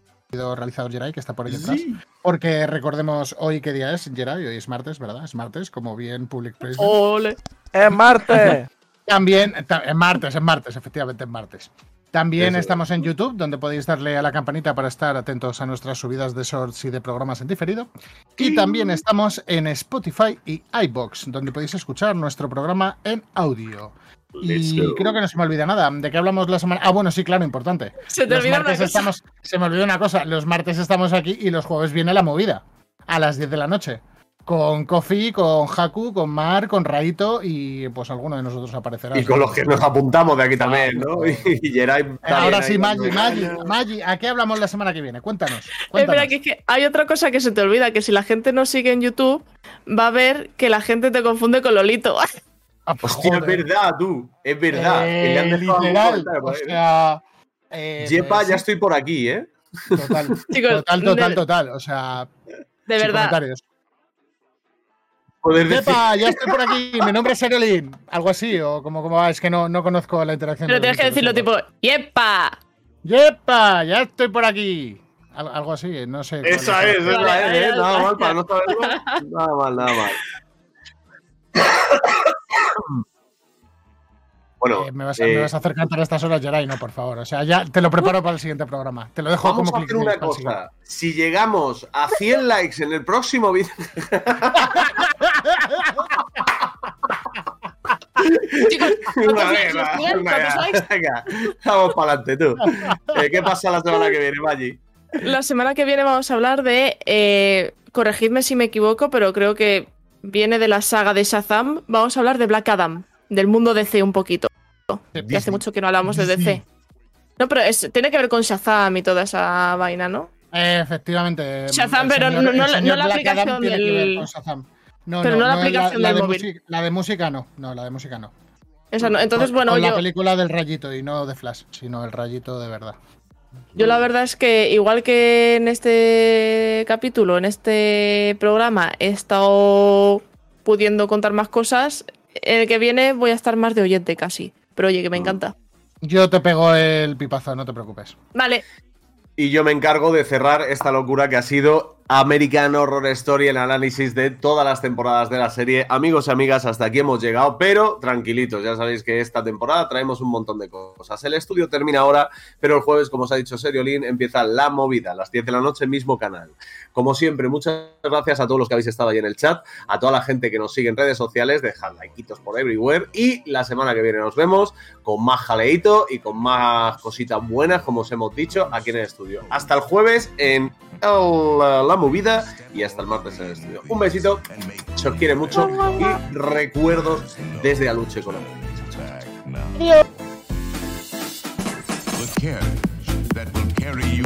realizador Jerai, que está por ahí detrás. Porque recordemos hoy qué día es, Jerai, hoy es martes, ¿verdad? Es martes, como bien Public Placement. ¡Ole! ¡Es martes! También, en martes, en martes, efectivamente, en martes. También Eso. estamos en YouTube, donde podéis darle a la campanita para estar atentos a nuestras subidas de shorts y de programas en diferido. Y también estamos en Spotify y iBox, donde podéis escuchar nuestro programa en audio. Let's Y go. creo que no se me olvida nada. ¿De qué hablamos la semana? Ah, bueno, sí, claro, importante. Se te Los olvidó una martes cosa. estamos. Se me olvidó una cosa. Los martes estamos aquí y los jueves viene la movida. A las 10 de la noche. Con Kofi, con Haku, con Mar, con Raito y pues alguno de nosotros aparecerá. Y con los que nos apuntamos de aquí también, ¿no? Y Geray Eh, también Ahora sí, Maggi, Maggi. Maggi, ¿a qué hablamos la semana que viene? Cuéntanos. Espera, cuéntanos. que, es que hay otra cosa que se te olvida, que si la gente nos sigue en YouTube, va a ver que la gente te confunde con Lolito. Ah, pues, Hostia, es verdad, tú. Es verdad. que le han Eh, literal. por O ahí. sea. eh, Yepa, pues, ya sí, estoy por aquí, ¿eh? Total, Chicos, total, total, total. O sea, De verdad. comentarios. Poder decir. Yepa, ya estoy por aquí. Mi nombre es Serolin. Algo así, o como, como va. Es que no, no conozco la interacción. Pero tienes que decirlo tipo, ¡Yepa! ¡Yepa! Ya estoy por aquí. Al- algo así, no sé. Esa es, la- esa Vale, es, ¿eh? Nada mal para no saberlo. Nada mal, nada mal. Bueno, Eh, me, vas a, eh, me vas a hacer cantar a estas horas, Jerai, no, por favor. O sea, ya te lo preparo para el siguiente programa. Te lo dejo vamos como a hacer una cosa. Si llegamos a 100 likes en el próximo vídeo. Chicos, vamos para adelante, tú. Eh, ¿Qué pasa la semana que viene, Maggi? La semana que viene vamos a hablar de. eh, corregidme si me equivoco, pero creo que viene de la saga de Shazam. Vamos a hablar de Black Adam, del mundo DC un poquito. Que hace mucho que no hablamos de. DC. No, pero es- tiene que ver con Shazam y toda esa vaina, ¿no? Eh, efectivamente. Shazam, el pero señor- no- no la- señor no la Black Adam aplicación tiene que ver del- con Shazam. No, Pero no la aplicación la del de móvil. música- la de música no. No, la de música no. Esa no. Entonces, Con- bueno, con la yo, película del rayito y no de Flash, sino el rayito de verdad. yo la verdad es que, igual que en este capítulo, en este programa, he estado pudiendo contar más cosas. En el que viene voy a estar más de oyente casi. Pero oye, que me encanta. Yo te pego el pipazo, no te preocupes. Vale, Y yo me encargo de cerrar esta locura que ha sido American Horror Story, el análisis de todas las temporadas de la serie. Amigos y amigas, hasta aquí hemos llegado, pero tranquilitos, ya sabéis que esta temporada traemos un montón de cosas. El estudio termina ahora, pero el jueves, como os ha dicho Seriolín, empieza la movida a las 10 de la noche, mismo canal. Como siempre, muchas gracias a todos los que habéis estado ahí en el chat, a toda la gente que nos sigue en redes sociales, dejad likeitos por everywhere y la semana que viene nos vemos con más jaleito y con más cositas buenas, como os hemos dicho, aquí en el estudio. Hasta el jueves en el- la movida y hasta el martes en el estudio. Un besito, se os quiere mucho y recuerdos desde Aluche Económico. The